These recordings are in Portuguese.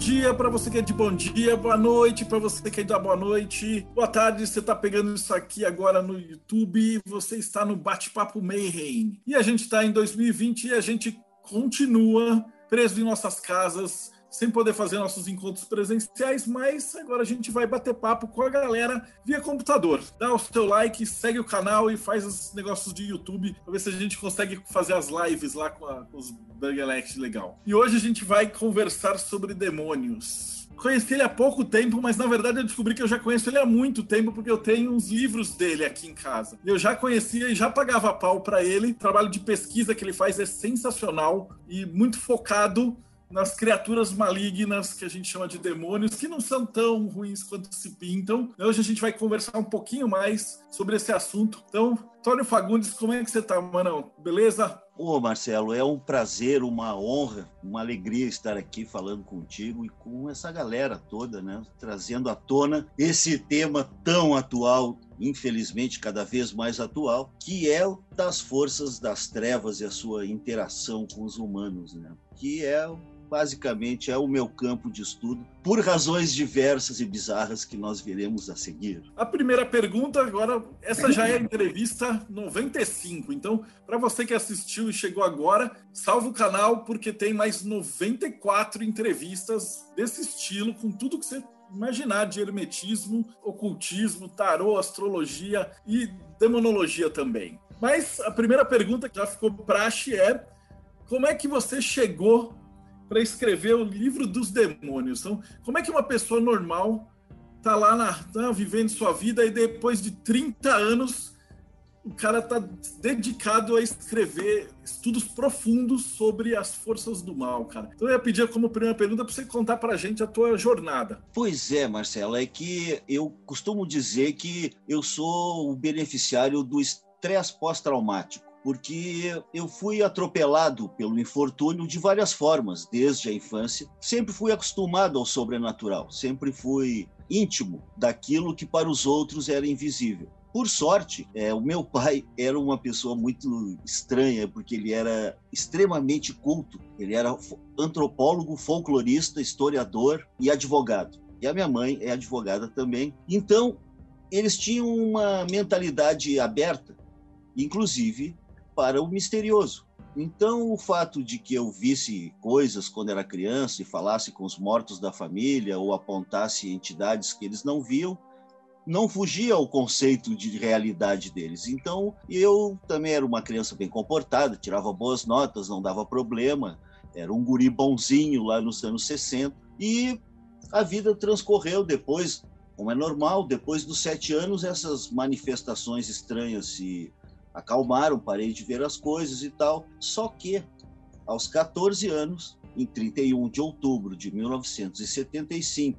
dia para você que é de bom dia, boa noite para você que é da boa noite, boa tarde. Você está pegando isso aqui agora no YouTube, você está no Bate-Papo Mayhem. E a gente está em 2020 e a gente continua preso em nossas casas, sem poder fazer nossos encontros presenciais, mas agora a gente vai bater papo com a galera via computador. Dá o seu like, segue o canal e faz os negócios de YouTube para ver se a gente consegue fazer as lives lá com, a, com os Burgerlex legal. E hoje a gente vai conversar sobre demônios. Conheci ele há pouco tempo, mas na verdade eu descobri que eu já conheço ele há muito tempo, porque eu tenho uns livros dele aqui em casa. Eu já conhecia e já pagava pau para ele. O trabalho de pesquisa que ele faz é sensacional e muito focado nas criaturas malignas que a gente chama de demônios, que não são tão ruins quanto se pintam. Hoje a gente vai conversar um pouquinho mais sobre esse assunto. Então, Tônio Fagundes, como é que você tá, mano? Beleza? Ô, Marcelo, é um prazer, uma honra, uma alegria estar aqui falando contigo e com essa galera toda, né? Trazendo à tona esse tema tão atual, infelizmente cada vez mais atual, que é o das forças das trevas e a sua interação com os humanos, né? Que é basicamente é o meu campo de estudo, por razões diversas e bizarras que nós veremos a seguir. A primeira pergunta, agora, essa já é a entrevista 95. Então, para você que assistiu e chegou agora, salva o canal, porque tem mais 94 entrevistas desse estilo, com tudo que você imaginar de hermetismo, ocultismo, tarô, astrologia e demonologia também. Mas a primeira pergunta que já ficou praxe é: como é que você chegou para escrever o livro dos demônios. Então, como é que uma pessoa normal tá lá na, tá vivendo sua vida e depois de 30 anos o cara tá dedicado a escrever estudos profundos sobre as forças do mal, cara. Então eu ia pedir como primeira pergunta para você contar para a gente a tua jornada. Pois é, Marcelo, é que eu costumo dizer que eu sou o beneficiário do estresse pós-traumático porque eu fui atropelado pelo infortúnio de várias formas, desde a infância. Sempre fui acostumado ao sobrenatural, sempre fui íntimo daquilo que para os outros era invisível. Por sorte, é, o meu pai era uma pessoa muito estranha, porque ele era extremamente culto. Ele era antropólogo, folclorista, historiador e advogado. E a minha mãe é advogada também. Então, eles tinham uma mentalidade aberta, inclusive para o misterioso. Então, o fato de que eu visse coisas quando era criança e falasse com os mortos da família ou apontasse entidades que eles não viam, não fugia ao conceito de realidade deles. Então, eu também era uma criança bem comportada, tirava boas notas, não dava problema, era um guri bonzinho lá nos anos 60. E a vida transcorreu depois, como é normal, depois dos sete anos, essas manifestações estranhas se acalmaram, parei de ver as coisas e tal. Só que, aos 14 anos, em 31 de outubro de 1975,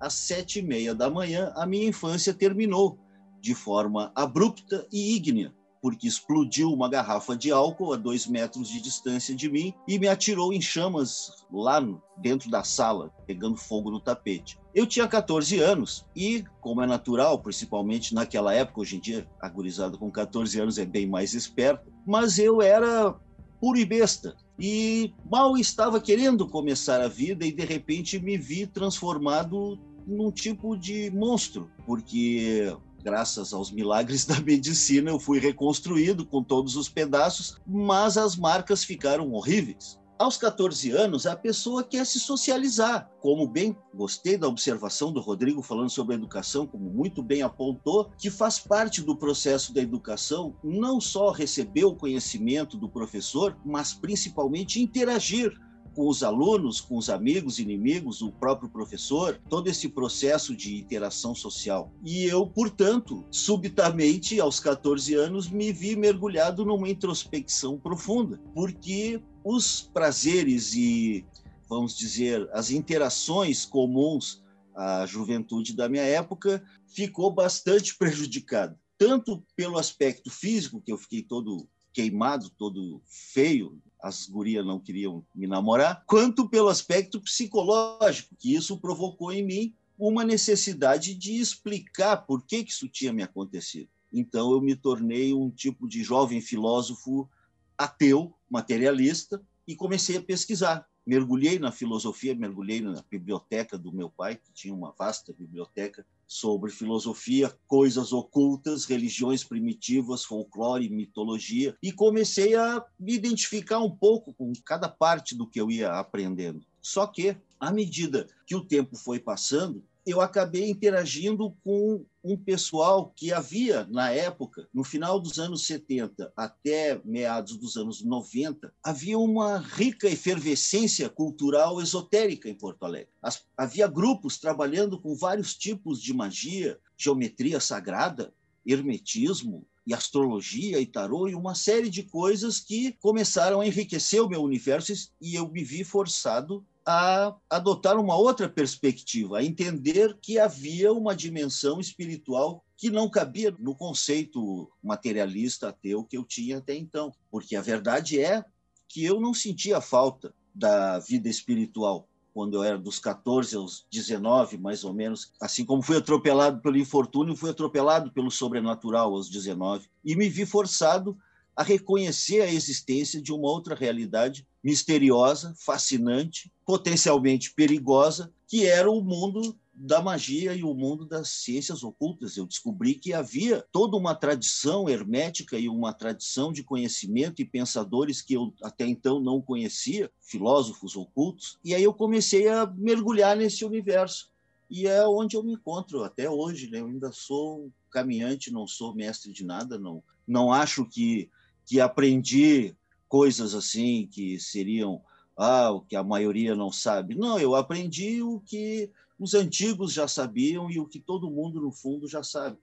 às sete e meia da manhã, a minha infância terminou de forma abrupta e ígnea porque explodiu uma garrafa de álcool a dois metros de distância de mim e me atirou em chamas lá dentro da sala, pegando fogo no tapete. Eu tinha 14 anos e, como é natural, principalmente naquela época, hoje em dia a gurizada com 14 anos é bem mais esperta, mas eu era puro e besta. E mal estava querendo começar a vida e de repente me vi transformado num tipo de monstro, porque graças aos milagres da medicina, eu fui reconstruído com todos os pedaços, mas as marcas ficaram horríveis. Aos 14 anos, a pessoa quer se socializar. Como bem gostei da observação do Rodrigo falando sobre a educação, como muito bem apontou, que faz parte do processo da educação não só receber o conhecimento do professor, mas principalmente interagir com os alunos, com os amigos, inimigos, o próprio professor, todo esse processo de interação social. E eu, portanto, subitamente, aos 14 anos, me vi mergulhado numa introspecção profunda, porque os prazeres e, vamos dizer, as interações comuns à juventude da minha época ficou bastante prejudicada. tanto pelo aspecto físico, que eu fiquei todo queimado, todo feio, as gurias não queriam me namorar, quanto pelo aspecto psicológico, que isso provocou em mim uma necessidade de explicar por que, que isso tinha me acontecido. Então eu me tornei um tipo de jovem filósofo ateu, materialista, e comecei a pesquisar. Mergulhei na filosofia, mergulhei na biblioteca do meu pai, que tinha uma vasta biblioteca sobre filosofia, coisas ocultas, religiões primitivas, folclore, mitologia, e comecei a me identificar um pouco com cada parte do que eu ia aprendendo. Só que, à medida que o tempo foi passando, eu acabei interagindo com um pessoal que havia, na época, no final dos anos 70 até meados dos anos 90, havia uma rica efervescência cultural esotérica em Porto Alegre. As, havia grupos trabalhando com vários tipos de magia, geometria sagrada, hermetismo, e astrologia e tarô e uma série de coisas que começaram a enriquecer o meu universo e eu me vi forçado a adotar uma outra perspectiva, a entender que havia uma dimensão espiritual que não cabia no conceito materialista ateu que eu tinha até então. Porque a verdade é que eu não sentia falta da vida espiritual quando eu era dos 14 aos 19, mais ou menos. Assim como fui atropelado pelo infortúnio, fui atropelado pelo sobrenatural aos 19 e me vi forçado a reconhecer a existência de uma outra realidade misteriosa, fascinante, potencialmente perigosa, que era o mundo da magia e o mundo das ciências ocultas. Eu descobri que havia toda uma tradição hermética e uma tradição de conhecimento e pensadores que eu até então não conhecia, filósofos ocultos, e aí eu comecei a mergulhar nesse universo. E é onde eu me encontro até hoje. Né? Eu ainda sou caminhante, não sou mestre de nada, não, não acho que que aprendi coisas assim que seriam ah, o que a maioria não sabe. Não, eu aprendi o que os antigos já sabiam e o que todo mundo, no fundo, já sabe,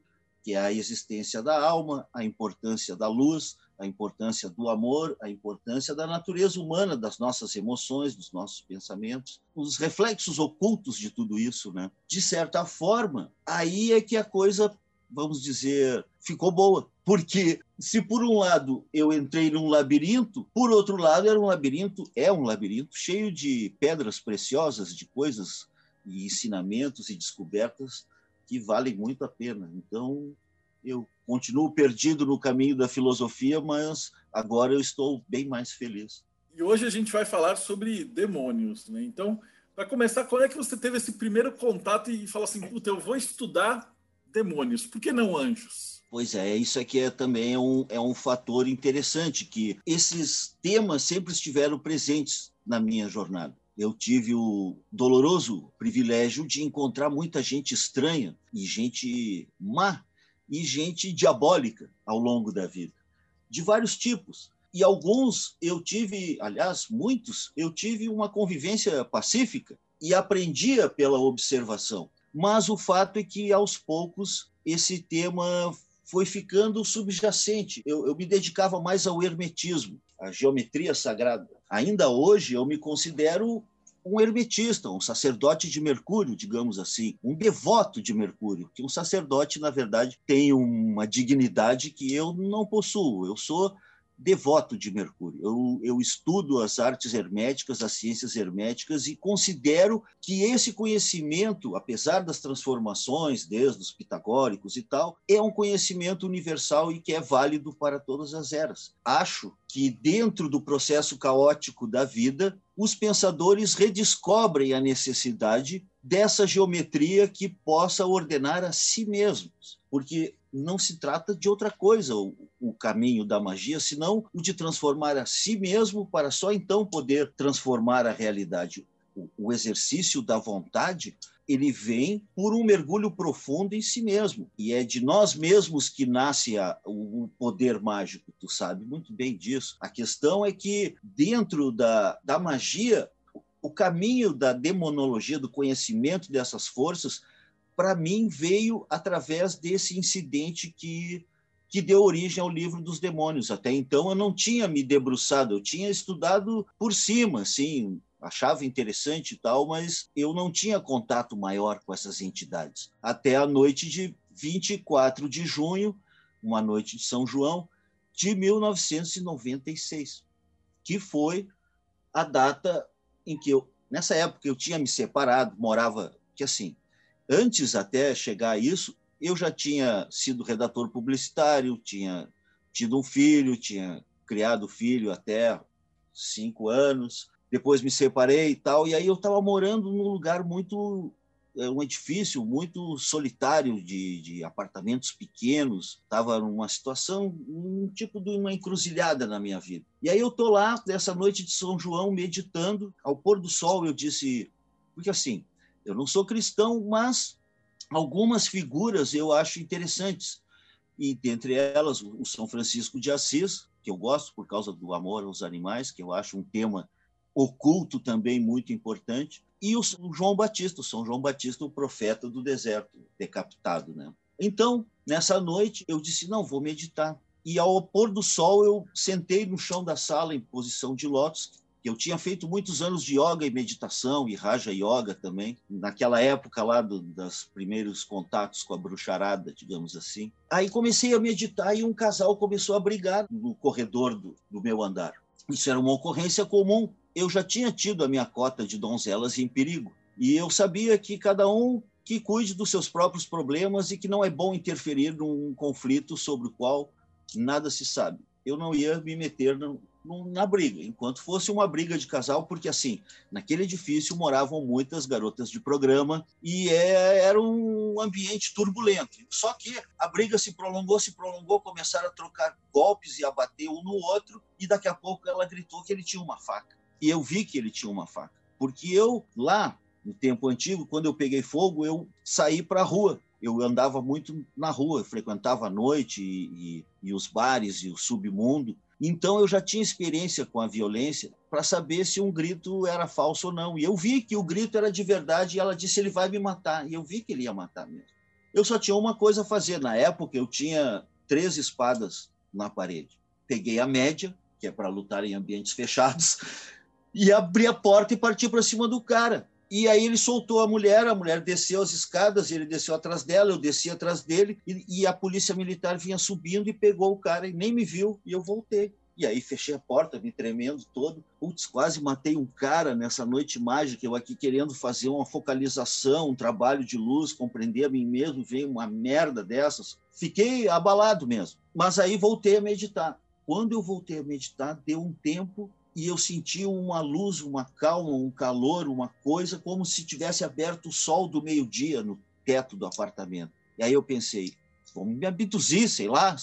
que é a existência da alma, a importância da luz, a importância do amor, a importância da natureza humana, das nossas emoções, dos nossos pensamentos, os reflexos ocultos de tudo isso, né? De certa forma, aí é que a coisa, vamos dizer, ficou boa, porque se por um lado eu entrei num labirinto, por outro lado era um labirinto, é um labirinto cheio de pedras preciosas, de coisas e ensinamentos e descobertas que valem muito a pena. Então eu continuo perdido no caminho da filosofia, mas agora eu estou bem mais feliz. E hoje a gente vai falar sobre demônios, né? Então, para começar, quando é que você teve esse primeiro contato e falou assim, puta, eu vou estudar demônios, por que não anjos? Pois é, isso aqui é também é um, é um fator interessante, que esses temas sempre estiveram presentes na minha jornada. Eu tive o doloroso privilégio de encontrar muita gente estranha e gente má e gente diabólica ao longo da vida, de vários tipos. E alguns eu tive, aliás, muitos, eu tive uma convivência pacífica e aprendia pela observação. Mas o fato é que, aos poucos, esse tema foi ficando subjacente. Eu, eu me dedicava mais ao hermetismo, à geometria sagrada. Ainda hoje eu me considero um hermetista, um sacerdote de Mercúrio, digamos assim, um devoto de Mercúrio, que um sacerdote, na verdade, tem uma dignidade que eu não possuo. Eu sou devoto de Mercúrio. Eu, eu estudo as artes herméticas, as ciências herméticas e considero que esse conhecimento, apesar das transformações, desde os pitagóricos e tal, é um conhecimento universal e que é válido para todas as eras. Acho que dentro do processo caótico da vida, os pensadores redescobrem a necessidade dessa geometria que possa ordenar a si mesmos, porque não se trata de outra coisa o, o, caminho da magia, senão o de transformar a si mesmo para só então poder transformar a realidade. O, o exercício da vontade ele vem por um mergulho profundo em si mesmo. E é de nós mesmos que nasce a, o poder mágico, tu sabe muito bem disso. A questão é que, dentro da, da magia, o caminho da demonologia, do conhecimento dessas forças, para mim, veio através desse incidente que, que deu origem ao livro dos demônios. Até então, eu não tinha me debruçado, eu tinha estudado por cima, assim, achava interessante e tal, mas eu não tinha contato maior com essas entidades. Até a noite de 24 de junho, uma noite de São João de 1996, que foi a data em que eu, nessa época, eu tinha me separado, morava, que assim, antes até chegar a isso, eu já tinha sido redator publicitário, tinha tido um filho, tinha criado filho até cinco anos, depois me separei e tal, e aí eu estava morando num lugar muito é, um edifício muito solitário de, de apartamentos pequenos, estava numa situação, um tipo de uma encruzilhada na minha vida. E aí eu tô lá nessa noite de São João meditando, ao pôr do sol eu disse, porque assim, eu não sou cristão, mas algumas figuras eu acho interessantes. E dentre elas, o São Francisco de Assis, que eu gosto por causa do amor aos animais, que eu acho um tema oculto também muito importante, e o João Batista, o São João Batista, o profeta do deserto, decapitado. Né? Então, nessa noite, eu disse: não, vou meditar. E ao pôr do sol, eu sentei no chão da sala em posição de lótus, eu tinha feito muitos anos de yoga e meditação e raja yoga também, naquela época lá do, dos primeiros contatos com a bruxarada, digamos assim. Aí comecei a meditar e um casal começou a brigar no corredor do, do meu andar. Isso era uma ocorrência comum. Eu já tinha tido a minha cota de donzelas em perigo e eu sabia que cada um que cuide dos seus próprios problemas e que não é bom interferir num conflito sobre o qual nada se sabe. Eu não ia me meter no, na briga, enquanto fosse uma briga de casal, porque assim, naquele edifício moravam muitas garotas de programa e é, era um ambiente turbulento. Só que a briga se prolongou, se prolongou, começaram a trocar golpes e a bater um no outro, e daqui a pouco ela gritou que ele tinha uma faca. E eu vi que ele tinha uma faca, porque eu lá no tempo antigo, quando eu peguei fogo, eu saí para a rua eu andava muito na rua, frequentava a noite e, e, e, os bares e o submundo, então eu já tinha experiência com a violência para saber se um grito era falso ou não. E eu vi que o grito era de verdade e ela disse: ele vai me matar. E eu vi que ele ia matar mesmo. Eu só tinha uma coisa a fazer. Na época eu tinha três espadas na parede. Peguei a média, que é para lutar em ambientes fechados, e abri a porta e parti para cima do cara. E aí ele soltou a mulher, a mulher desceu as escadas, ele desceu atrás dela, eu desci atrás dele, e, e, a polícia militar vinha subindo e pegou o cara e nem me viu, e eu voltei. E aí fechei a porta, me tremendo todo. Putz, quase matei um cara nessa noite mágica, eu aqui querendo fazer uma focalização, um trabalho de luz, compreender a mim mesmo, veio uma merda dessas. Fiquei abalado mesmo. Mas aí voltei a meditar. Quando eu voltei a meditar, deu um tempo e eu senti uma luz, uma calma, um calor, uma coisa como se tivesse aberto o sol do meio-dia no teto do apartamento. E aí eu pensei, vão me abduzir, sei lá,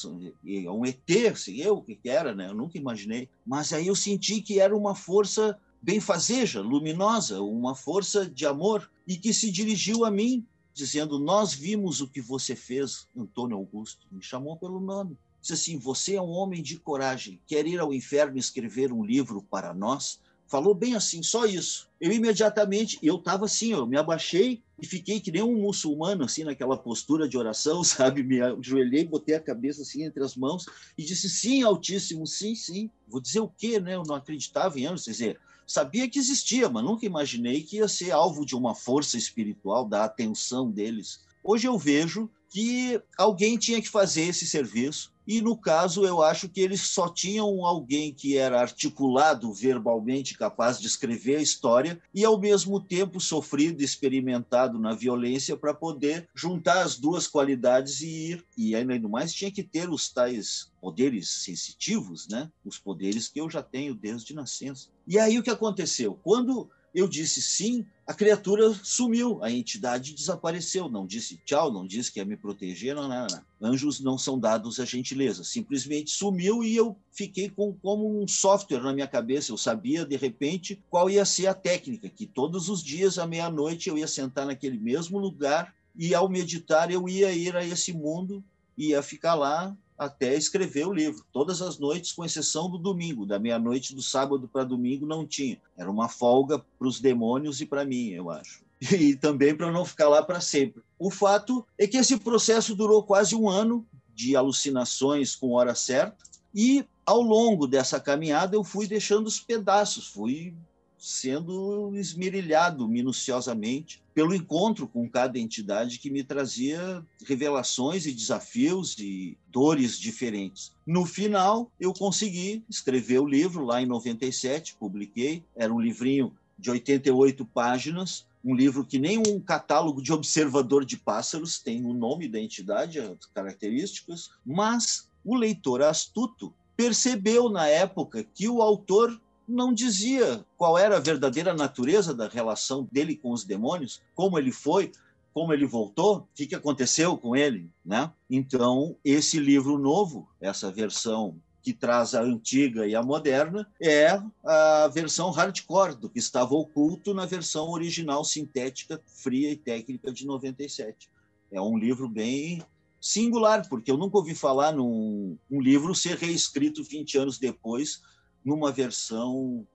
é um ET, sei eu o que era, né? Eu nunca imaginei. Mas aí eu senti que era uma força benfazeja, luminosa, uma força de amor e que se dirigiu a mim dizendo: "Nós vimos o que você fez, Antônio Augusto". Me chamou pelo nome. Disse assim: Você é um homem de coragem, quer ir ao inferno escrever um livro para nós? Falou bem assim, só isso. Eu imediatamente, eu estava assim, eu me abaixei e fiquei que nem um muçulmano, assim, naquela postura de oração, sabe? Me ajoelhei, botei a cabeça assim entre as mãos e disse: Sim, Altíssimo, sim, sim. Vou dizer o quê, né? Eu não acreditava em anos, quer dizer, sabia que existia, mas nunca imaginei que ia ser alvo de uma força espiritual, da atenção deles. Hoje eu vejo que alguém tinha que fazer esse serviço. E no caso, eu acho que eles só tinham alguém que era articulado verbalmente, capaz de escrever a história e ao mesmo tempo sofrido, experimentado na violência para poder juntar as duas qualidades e ir. E ainda mais tinha que ter os tais poderes sensitivos, né? Os poderes que eu já tenho desde nascença. E aí o que aconteceu? Quando eu disse sim, a criatura sumiu, a entidade desapareceu, não disse tchau, não disse que ia me proteger, não, não, não. Anjos não são dados a gentileza, simplesmente sumiu e eu fiquei com como um software na minha cabeça. Eu sabia de repente qual ia ser a técnica, que todos os dias à meia-noite eu ia sentar naquele mesmo lugar e ao meditar eu ia ir a esse mundo, ia ficar lá até escrever o livro. Todas as noites, com exceção do domingo, da meia-noite do sábado para domingo não tinha. Era uma folga para os demônios e para mim, eu acho. E também para não ficar lá para sempre. O fato é que esse processo durou quase um ano de alucinações com hora certa e ao longo dessa caminhada eu fui deixando os pedaços, fui sendo esmerilhado minuciosamente pelo encontro com cada entidade que me trazia revelações e desafios e dores diferentes. No final, eu consegui escrever o livro lá em 97, publiquei, era um livrinho de 88 páginas, um livro que nem um catálogo de observador de pássaros tem o nome da entidade, as características, mas o leitor astuto percebeu na época que o autor não dizia qual era a verdadeira natureza da relação dele com os demônios, como ele foi, como ele voltou, o que, aconteceu com ele, né? Então, esse livro novo, essa versão que traz a antiga e a moderna, é a versão hardcore do que estava oculto na versão original sintética, fria e técnica de 97. É um livro bem singular, porque eu nunca ouvi falar num um livro ser reescrito 20 anos depois numa versão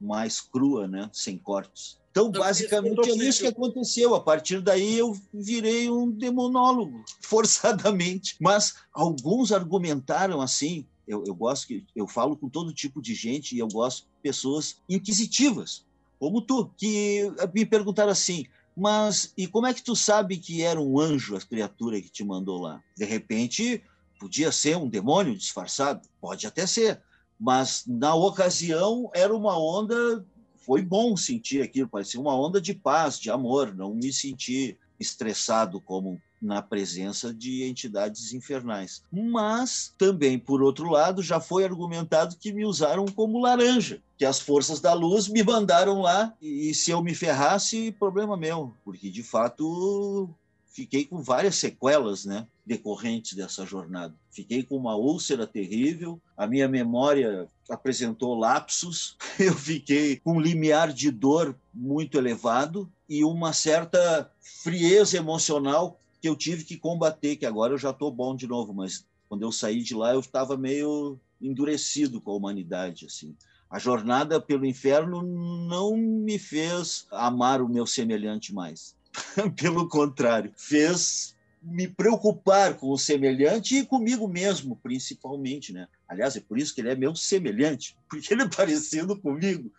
mais crua, né, sem cortes. Então, basicamente, é isso que aconteceu. A partir daí, eu virei um demonólogo, forçadamente. Mas alguns argumentaram assim. Eu, eu gosto que eu falo com todo tipo de gente e eu gosto de pessoas inquisitivas, como tu, que me perguntaram assim: mas e como é que tu sabe que era um anjo a criatura que te mandou lá? De repente, podia ser um demônio disfarçado? Pode até ser. Mas na ocasião era uma onda, foi bom sentir aquilo, parecia uma onda de paz, de amor, não me senti estressado como na presença de entidades infernais. Mas também, por outro lado, já foi argumentado que me usaram como laranja, que as forças da luz me mandaram lá e se eu me ferrasse, problema meu, porque de fato fiquei com várias sequelas, né, decorrentes dessa jornada. Fiquei com uma úlcera terrível, a minha memória apresentou lapsos, eu fiquei com um limiar de dor muito elevado e uma certa frieza emocional que eu tive que combater, que agora eu já estou bom de novo, mas quando eu saí de lá eu estava meio endurecido com a humanidade, assim. A jornada pelo inferno não me fez amar o meu semelhante mais. Pelo contrário, fez me preocupar com o semelhante e comigo mesmo, principalmente, né? Aliás, é por isso que ele é meu semelhante, porque ele é parecido comigo.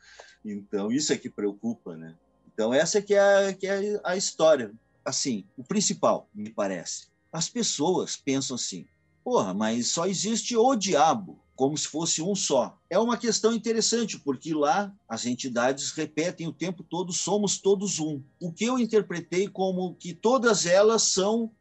Então, isso é que preocupa, né? Então, essa é que é, a, que é a história. Assim, o principal, me parece. As pessoas pensam assim, porra, mas só existe o diabo como se fosse um só. É uma questão interessante, porque lá as entidades repetem o tempo todo: somos todos um. O que eu interpretei como que todas elas são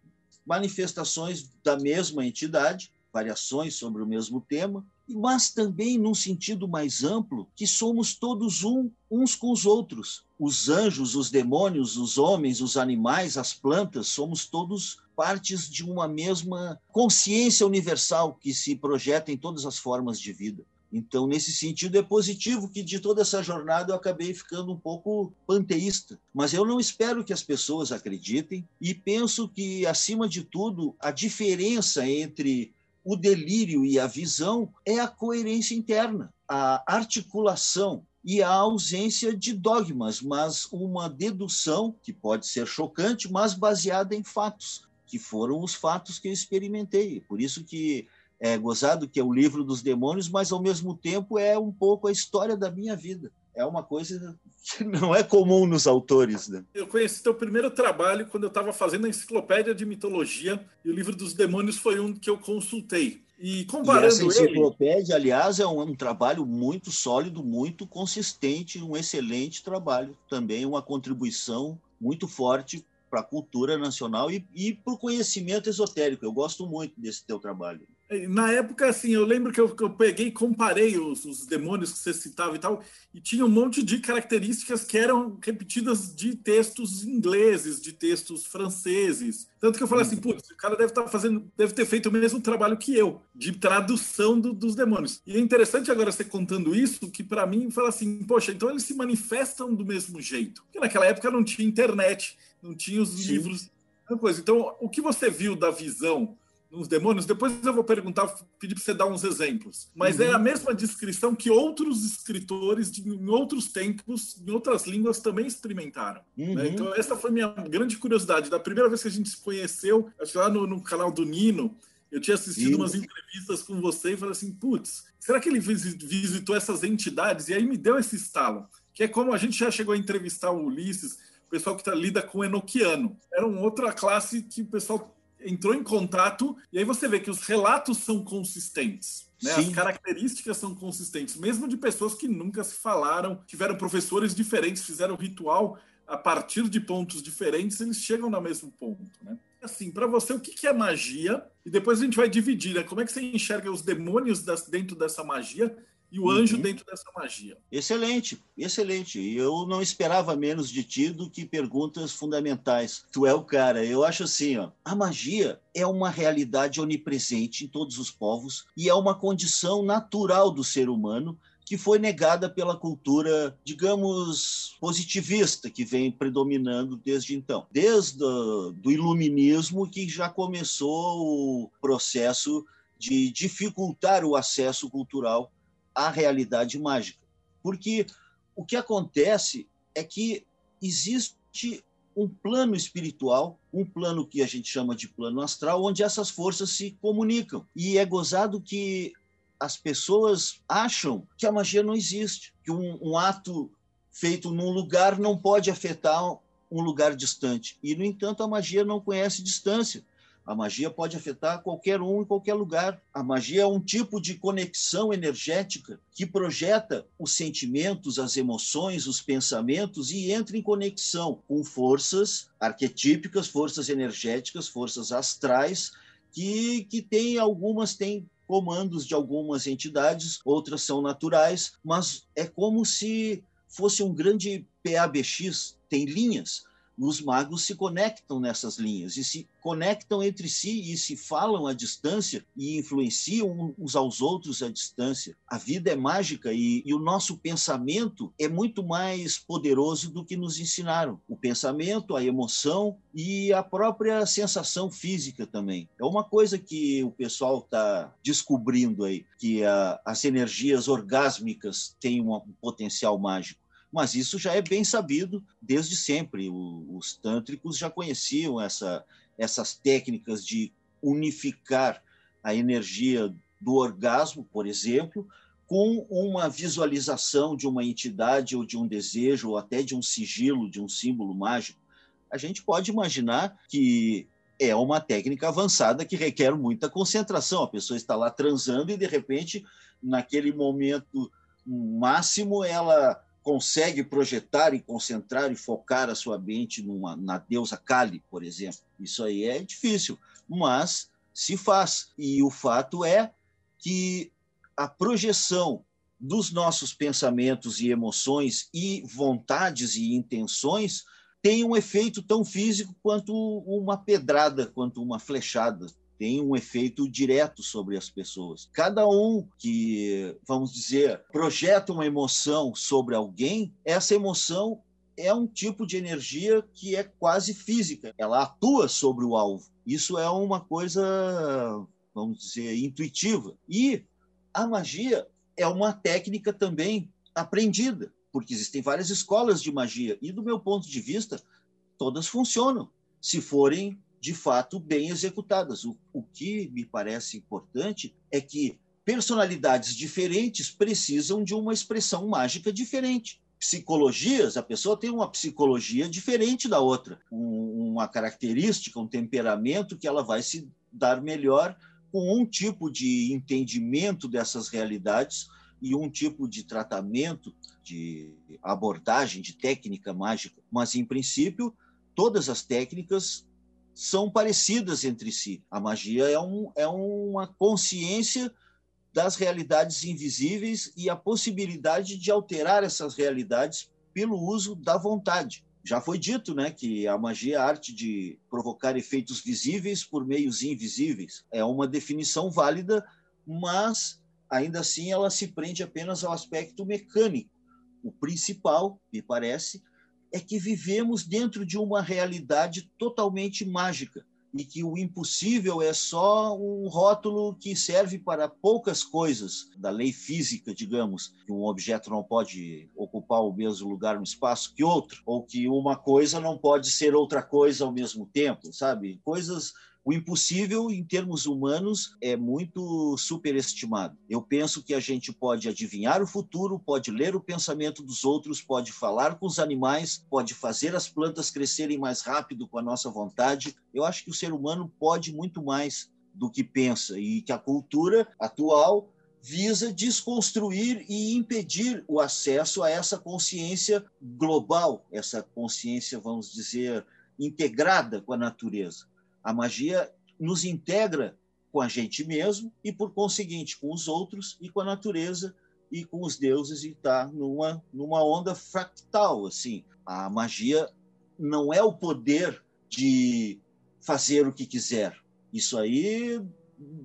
manifestações da mesma entidade, variações sobre o mesmo tema, mas também num sentido mais amplo, que somos todos um uns com os outros. Os anjos, os demônios, os homens, os animais, as plantas, somos todos partes de uma mesma consciência universal que se projeta em todas as formas de vida. Então, nesse sentido, é positivo que de toda essa jornada eu acabei ficando um pouco panteísta. Mas eu não espero que as pessoas acreditem e penso que, acima de tudo, a diferença entre o delírio e a visão é a coerência interna, a articulação e a ausência de dogmas, mas uma dedução que pode ser chocante, mas baseada em fatos que foram os fatos que eu experimentei. Por isso que é gozado que é o livro dos demônios, mas ao mesmo tempo é um pouco a história da minha vida. É uma coisa que não é comum nos autores. Né? Eu conheci teu primeiro trabalho quando eu estava fazendo a enciclopédia de mitologia e o livro dos demônios foi um que eu consultei. E comparando e essa enciclopédia, ele... aliás, é um, um, trabalho muito sólido, muito consistente, um excelente trabalho. Também uma contribuição muito forte para a cultura nacional e, e para o conhecimento esotérico. Eu gosto muito desse teu trabalho. Na época, assim, eu lembro que eu, que eu peguei e comparei os, os, demônios que você citava e tal, e tinha um monte de características que eram repetidas de textos ingleses, de textos franceses. Tanto que eu falei assim, uhum. putz, o cara deve estar tá fazendo, deve ter feito o mesmo trabalho que eu, de tradução do, dos demônios. E é interessante agora você contando isso, que para mim fala assim, poxa, então eles se manifestam do mesmo jeito. Porque naquela época não tinha internet, não tinha os Sim. livros. Coisa. Então, o que você viu da visão nos demônios, depois eu vou perguntar, pedir para você dar uns exemplos. Mas uhum. é a mesma descrição que outros escritores de, em outros tempos, em outras línguas, também experimentaram. Né? Uhum. Né? Então, essa foi minha grande curiosidade. Da primeira vez que a gente se conheceu, acho que lá no, no canal do Nino, eu tinha assistido umas entrevistas com você e falei assim, putz, será que ele visitou essas entidades? E aí me deu esse estalo. que é como a gente já chegou a entrevistar o Ulisses, o pessoal que tá, lida com enoquiano. Era uma outra classe que o pessoal entrou em contato, e aí você vê que os relatos são consistentes. Né? As características são consistentes, mesmo de pessoas que nunca se falaram, tiveram professores diferentes, fizeram ritual a partir de pontos diferentes, eles chegam no mesmo ponto. Né? Assim, para você, o que é magia? E depois a gente vai dividir, né? Como é que você enxerga os demônios dentro dessa magia e o anjo uhum. dentro dessa magia. Excelente, excelente. E eu não esperava menos de ti do que perguntas fundamentais. Tu é o cara. Eu acho assim, ó, a magia é uma realidade onipresente em todos os povos e é uma condição natural do ser humano que foi negada pela cultura, digamos, positivista que vem predominando desde então. Desde o iluminismo que já começou o processo de dificultar o acesso cultural a realidade mágica. Porque o que acontece é que existe um plano espiritual, um plano que a gente chama de plano astral, onde essas forças se comunicam. E é gozado que as pessoas acham que a magia não existe, que um, um ato feito num lugar não pode afetar um lugar distante. E, no entanto, a magia não conhece distância. A magia pode afetar qualquer um em qualquer lugar. A magia é um tipo de conexão energética que projeta os sentimentos, as emoções, os pensamentos e entra em conexão com forças arquetípicas, forças energéticas, forças astrais, que, que tem algumas têm comandos de algumas entidades, outras são naturais, mas é como se fosse um grande PABX, tem linhas os magos se conectam nessas linhas e se conectam entre si e se falam à distância e influenciam uns aos outros à distância. A vida é mágica e, e, o nosso pensamento é muito mais poderoso do que nos ensinaram. O pensamento, a emoção e a própria sensação física também. É uma coisa que o pessoal está descobrindo aí, que a, as energias orgásmicas têm um potencial mágico mas isso já é bem sabido desde sempre. O, os tântricos já conheciam essa, essas técnicas de unificar a energia do orgasmo, por exemplo, com uma visualização de uma entidade ou de um desejo ou até de um sigilo, de um símbolo mágico. A gente pode imaginar que é uma técnica avançada que requer muita concentração. A pessoa está lá transando e, de repente, naquele momento máximo, ela consegue projetar e concentrar e focar a sua mente numa, na deusa Kali, por exemplo. Isso aí é difícil, mas se faz. E o fato é que a projeção dos nossos pensamentos e emoções e vontades e intenções tem um efeito tão físico quanto uma pedrada, quanto uma flechada tem um efeito direto sobre as pessoas. Cada um que, vamos dizer, projeta uma emoção sobre alguém, essa emoção é um tipo de energia que é quase física. Ela atua sobre o alvo. Isso é uma coisa, vamos dizer, intuitiva. E a magia é uma técnica também aprendida, porque existem várias escolas de magia e, do meu ponto de vista, todas funcionam se forem de fato bem executadas. O, o que me parece importante é que personalidades diferentes precisam de uma expressão mágica diferente. Psicologias, a pessoa tem uma psicologia diferente da outra, um, uma característica, um temperamento que ela vai se dar melhor com um tipo de entendimento dessas realidades e um tipo de tratamento, de abordagem, de técnica mágica. Mas, em princípio, todas as técnicas são parecidas entre si. A magia é, um, é uma consciência das realidades invisíveis e a possibilidade de alterar essas realidades pelo uso da vontade. Já foi dito né, que a magia é a arte de provocar efeitos visíveis por meios invisíveis. É uma definição válida, mas ainda assim ela se prende apenas ao aspecto mecânico. O principal, me parece, é que vivemos dentro de uma realidade totalmente mágica e que o impossível é só um rótulo que serve para poucas coisas da lei física, digamos, que um objeto não pode ocupar o mesmo lugar no espaço que outro, ou que uma coisa não pode ser outra coisa ao mesmo tempo, sabe? Coisas O impossível, em termos humanos, é muito superestimado. Eu penso que a gente pode adivinhar o futuro, pode ler o pensamento dos outros, pode falar com os animais, pode fazer as plantas crescerem mais rápido com a nossa vontade. Eu acho que o ser humano pode muito mais do que pensa e que a cultura atual visa desconstruir e impedir o acesso a essa consciência global, essa consciência, vamos dizer, integrada com a natureza. A magia nos integra com a gente mesmo e, por conseguinte, com os outros e com a natureza e com os deuses e está numa, numa onda fractal. Assim. A magia não é o poder de fazer o que quiser. Isso aí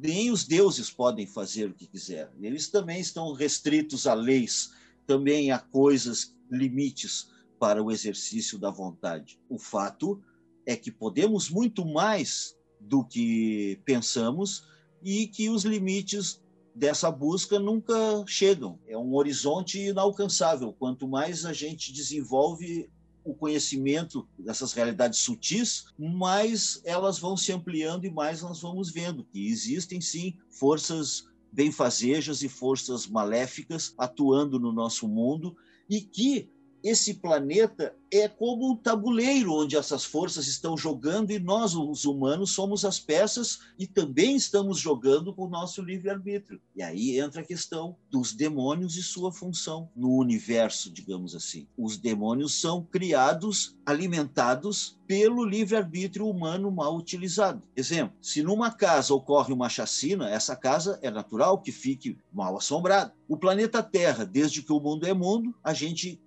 nem os deuses podem fazer o que quiser. Eles também estão restritos a leis, também a coisas, limites para o exercício da vontade. O fato é que podemos muito mais do que pensamos e que os limites dessa busca nunca chegam. É um horizonte inalcançável. Quanto mais a gente desenvolve o conhecimento dessas realidades sutis, mais elas vão se ampliando e mais nós vamos vendo que existem sim forças benfazejas e forças maléficas atuando no nosso mundo e que esse planeta é como um tabuleiro onde essas forças estão jogando e nós, os humanos, somos as peças e também estamos jogando com o nosso livre-arbítrio. E aí entra a questão dos demônios e sua função no universo, digamos assim. Os demônios são criados, alimentados pelo livre-arbítrio humano mal utilizado. Exemplo, se numa casa ocorre uma chacina, essa casa é natural que fique mal assombrada. O planeta Terra, desde que o mundo é mundo, a gente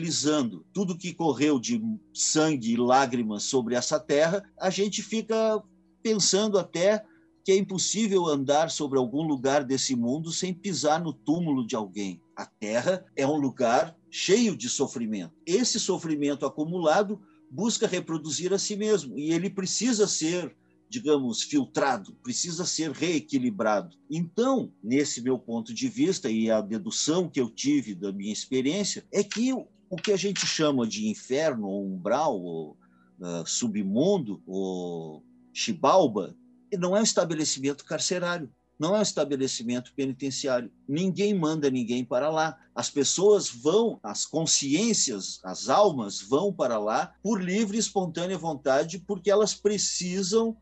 contabilizando tudo que correu de sangue e lágrimas sobre essa terra, a gente fica pensando até que é impossível andar sobre algum lugar desse mundo sem pisar no túmulo de alguém. A Terra é um lugar cheio de sofrimento. Esse sofrimento acumulado busca reproduzir a si mesmo e ele precisa ser, digamos, filtrado, precisa ser reequilibrado. Então, nesse meu ponto de vista e a dedução que eu tive da minha experiência é que o que a gente chama de inferno, ou umbral, ou uh, submundo, ou chibalba, não é um estabelecimento carcerário, não é um estabelecimento penitenciário. Ninguém manda ninguém para lá. As pessoas vão, as consciências, as almas vão para lá por livre e espontânea vontade, porque elas precisam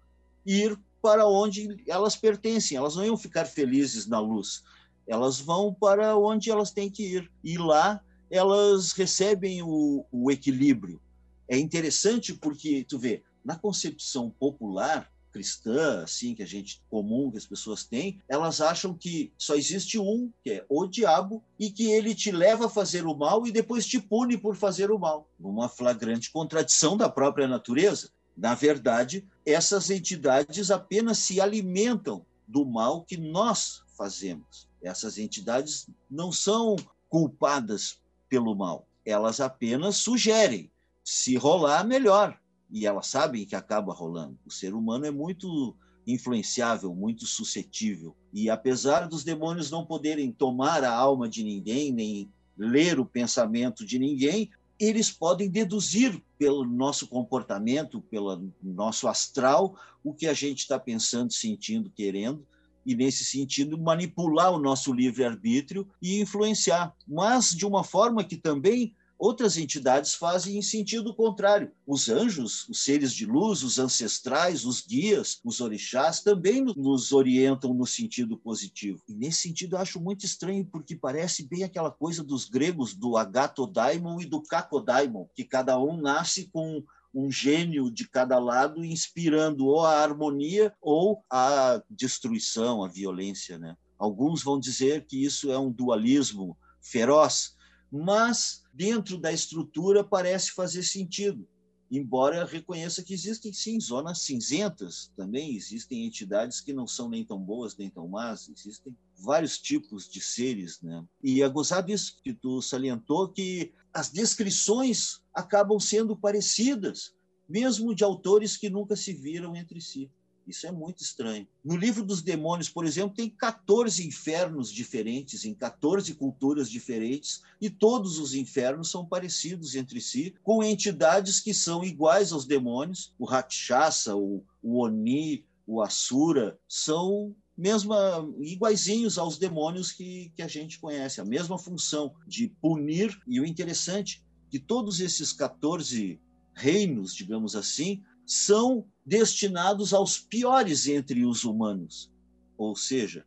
ir para onde elas pertencem. Elas não iam ficar felizes na luz. Elas vão para onde elas têm que ir. E lá elas recebem o, o equilíbrio. É interessante porque, tu vê, na concepção popular, cristã, assim, que a gente comum, que as pessoas têm, elas acham que só existe um, que é o diabo, e que ele te leva a fazer o mal e depois te pune por fazer o mal. Uma flagrante contradição da própria natureza. Na verdade, essas entidades apenas se alimentam do mal que nós fazemos. Essas entidades não são culpadas pelo mal. Elas apenas sugerem. Se rolar, melhor. E elas sabem que acaba rolando. O ser humano é muito influenciável, muito suscetível. E apesar dos demônios não poderem tomar a alma de ninguém, nem ler o pensamento de ninguém, eles podem deduzir pelo nosso comportamento, pelo nosso astral, o que a gente está pensando, sentindo, querendo, e, nesse sentido, manipular o nosso livre-arbítrio e influenciar, mas de uma forma que também outras entidades fazem em sentido contrário. Os anjos, os seres de luz, os ancestrais, os guias, os orixás também nos orientam no sentido positivo. E nesse sentido eu acho muito estranho porque parece bem aquela coisa dos gregos do agatodaimon e do kakodaimon, que cada um nasce com um gênio de cada lado inspirando ou a harmonia ou a destruição, a violência. Né? Alguns vão dizer que isso é um dualismo feroz, mas dentro da estrutura parece fazer sentido embora reconheça que existem sim zonas cinzentas também, existem entidades que não são nem tão boas nem tão más, existem vários tipos de seres, né? E é gozado isso que tu salientou que as descrições acabam sendo parecidas, mesmo de autores que nunca se viram entre si. Isso é muito estranho. No livro dos demônios, por exemplo, tem 14 infernos diferentes, em 14 culturas diferentes, e todos os infernos são parecidos entre si, com entidades que são iguais aos demônios, o Rakshasa, o, o Oni, o Asura, são mesma iguaizinhos aos demônios que, que a gente conhece, a mesma função de punir. E o interessante que todos esses 14 reinos, digamos assim, são destinados aos piores entre os humanos. Ou seja,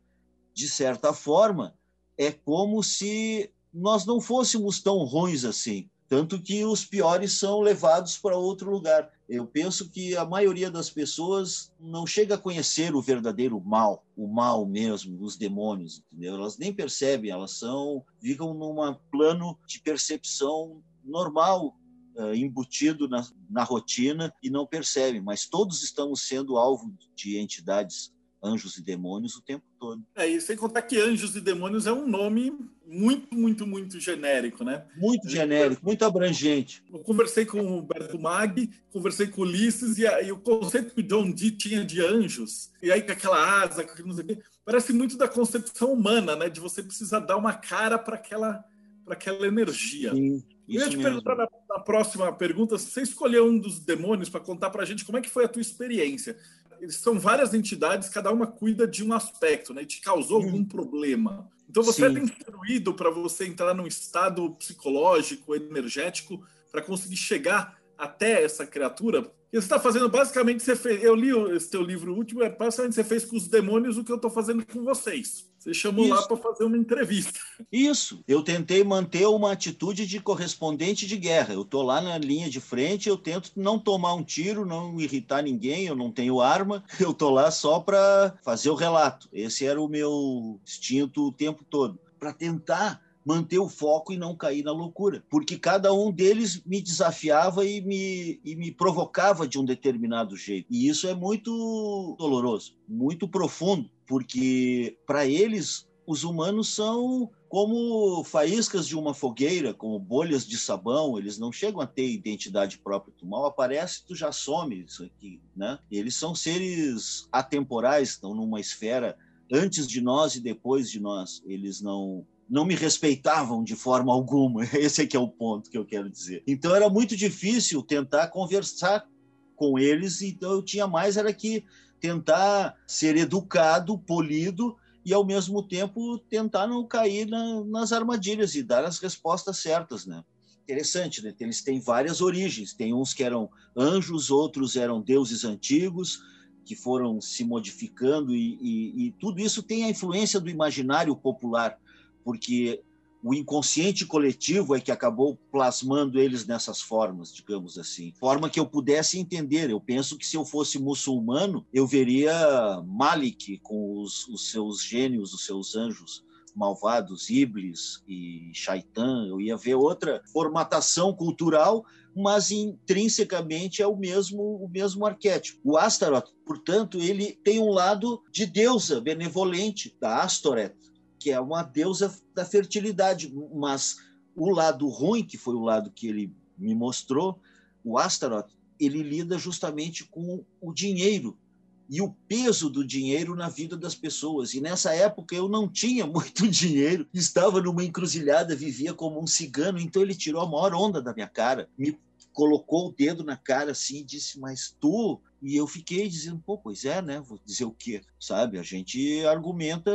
de certa forma, é como se nós não fôssemos tão ruins assim. Tanto que os piores são levados para outro lugar. Eu penso que a maioria das pessoas não chega a conhecer o verdadeiro mal, o mal mesmo, os demônios, entendeu? Elas nem percebem, elas são ficam num plano de percepção normal, uh, embutido na, na rotina e não percebem, mas todos estamos sendo alvo de entidades anjos e demônios o tempo todo. É, e sem contar que anjos e demônios é um nome muito, muito, muito genérico, né? Muito genérico, muito abrangente. Eu conversei com o Humberto Mag, conversei com o Ulisses, e, e o conceito que o John Dee tinha de anjos, e aí com aquela asa, com não sei o quê, parece muito da concepção humana, né? De você precisar dar uma cara para aquela, aquela energia. Sim. Eu ia te mesmo. perguntar na, na, próxima pergunta, se você escolheu um dos demônios para contar para a gente como é que foi a tua experiência eles são várias entidades, cada uma cuida de um aspecto, né? E te causou hum. algum problema. Então você Sim. é instruído para você entrar num estado psicológico, energético, para conseguir chegar até essa criatura. E você está fazendo basicamente, você fez, eu li esse teu livro último, é basicamente você fez com os demônios o que eu estou fazendo com vocês. Você chamou Isso. lá para fazer uma entrevista. Isso. Eu tentei manter uma atitude de correspondente de guerra. Eu estou lá na linha de frente, eu tento não tomar um tiro, não irritar ninguém, eu não tenho arma, eu estou lá só para fazer o relato. Esse era o meu instinto o tempo todo. Para tentar manter o foco e não cair na loucura, porque cada um deles me desafiava e me, e me provocava de um determinado jeito. E isso é muito doloroso, muito profundo, porque para eles os humanos são como faíscas de uma fogueira, como bolhas de sabão, eles não chegam a ter identidade própria. Tu mal aparece, tu já some isso aqui, né? Eles são seres atemporais, estão numa esfera antes de nós e depois de nós. Eles não não me respeitavam de forma alguma. Esse é que é o ponto que eu quero dizer. Então era muito difícil tentar conversar com eles, então eu tinha mais era que tentar ser educado, polido e ao mesmo tempo tentar não cair na, nas armadilhas e dar as respostas certas, né? Interessante, né? Eles têm várias origens. Tem uns que eram anjos, outros eram deuses antigos que foram se modificando e, e, e tudo isso tem a influência do imaginário popular, porque o inconsciente coletivo é que acabou plasmando eles nessas formas, digamos assim. Forma que eu pudesse entender. Eu penso que se eu fosse muçulmano, eu veria Malik com os, os seus gênios, os seus anjos malvados, Iblis e Shaitan. Eu ia ver outra formatação cultural, mas intrinsecamente é o mesmo o mesmo arquétipo. O Astaroth, portanto, ele tem um lado de deusa benevolente, da Astoret, que é uma deusa da fertilidade, mas o lado ruim, que foi o lado que ele me mostrou, o Astaroth, ele lida justamente com o dinheiro e o peso do dinheiro na vida das pessoas. E nessa época eu não tinha muito dinheiro, estava numa encruzilhada, vivia como um cigano, então ele tirou a maior onda da minha cara, me colocou o dedo na cara assim e disse: Mas tu. E eu fiquei dizendo: Pô, pois é, né? Vou dizer o quê? Sabe? A gente argumenta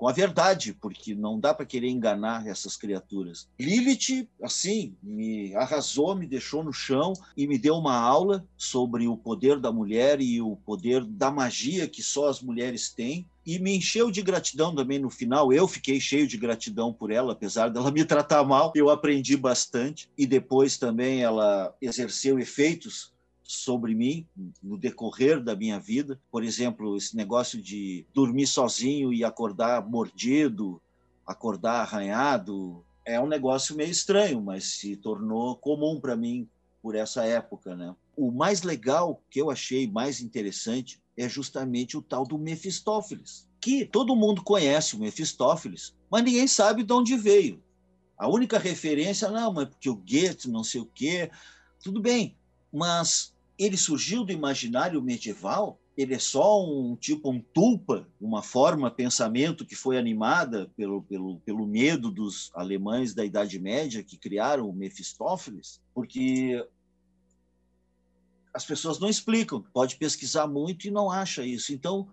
com a verdade, porque não dá para querer enganar essas criaturas. Lilith, assim, me arrasou, me deixou no chão e me deu uma aula sobre o poder da mulher e o poder da magia que só as mulheres têm. E me encheu de gratidão também no final. Eu fiquei cheio de gratidão por ela, apesar dela me tratar mal. Eu aprendi bastante. E depois também ela exerceu efeitos sobre mim no decorrer da minha vida. Por exemplo, esse negócio de dormir sozinho e acordar mordido, acordar arranhado, é um negócio meio estranho, mas se tornou comum para mim por essa época, né? O mais legal que eu achei mais interessante é justamente o tal do Mefistófeles, que todo mundo conhece o Mefistófeles, mas ninguém sabe de onde veio. A única referência, não, mas porque o Goethe, não sei o quê, tudo bem, mas ele surgiu do imaginário medieval, ele é só um tipo um tulpa, uma forma pensamento que foi animada pelo, pelo, pelo medo dos alemães da Idade Média que criaram o Mefistófeles, porque as pessoas não explicam. Pode pesquisar muito e não acha isso. Então,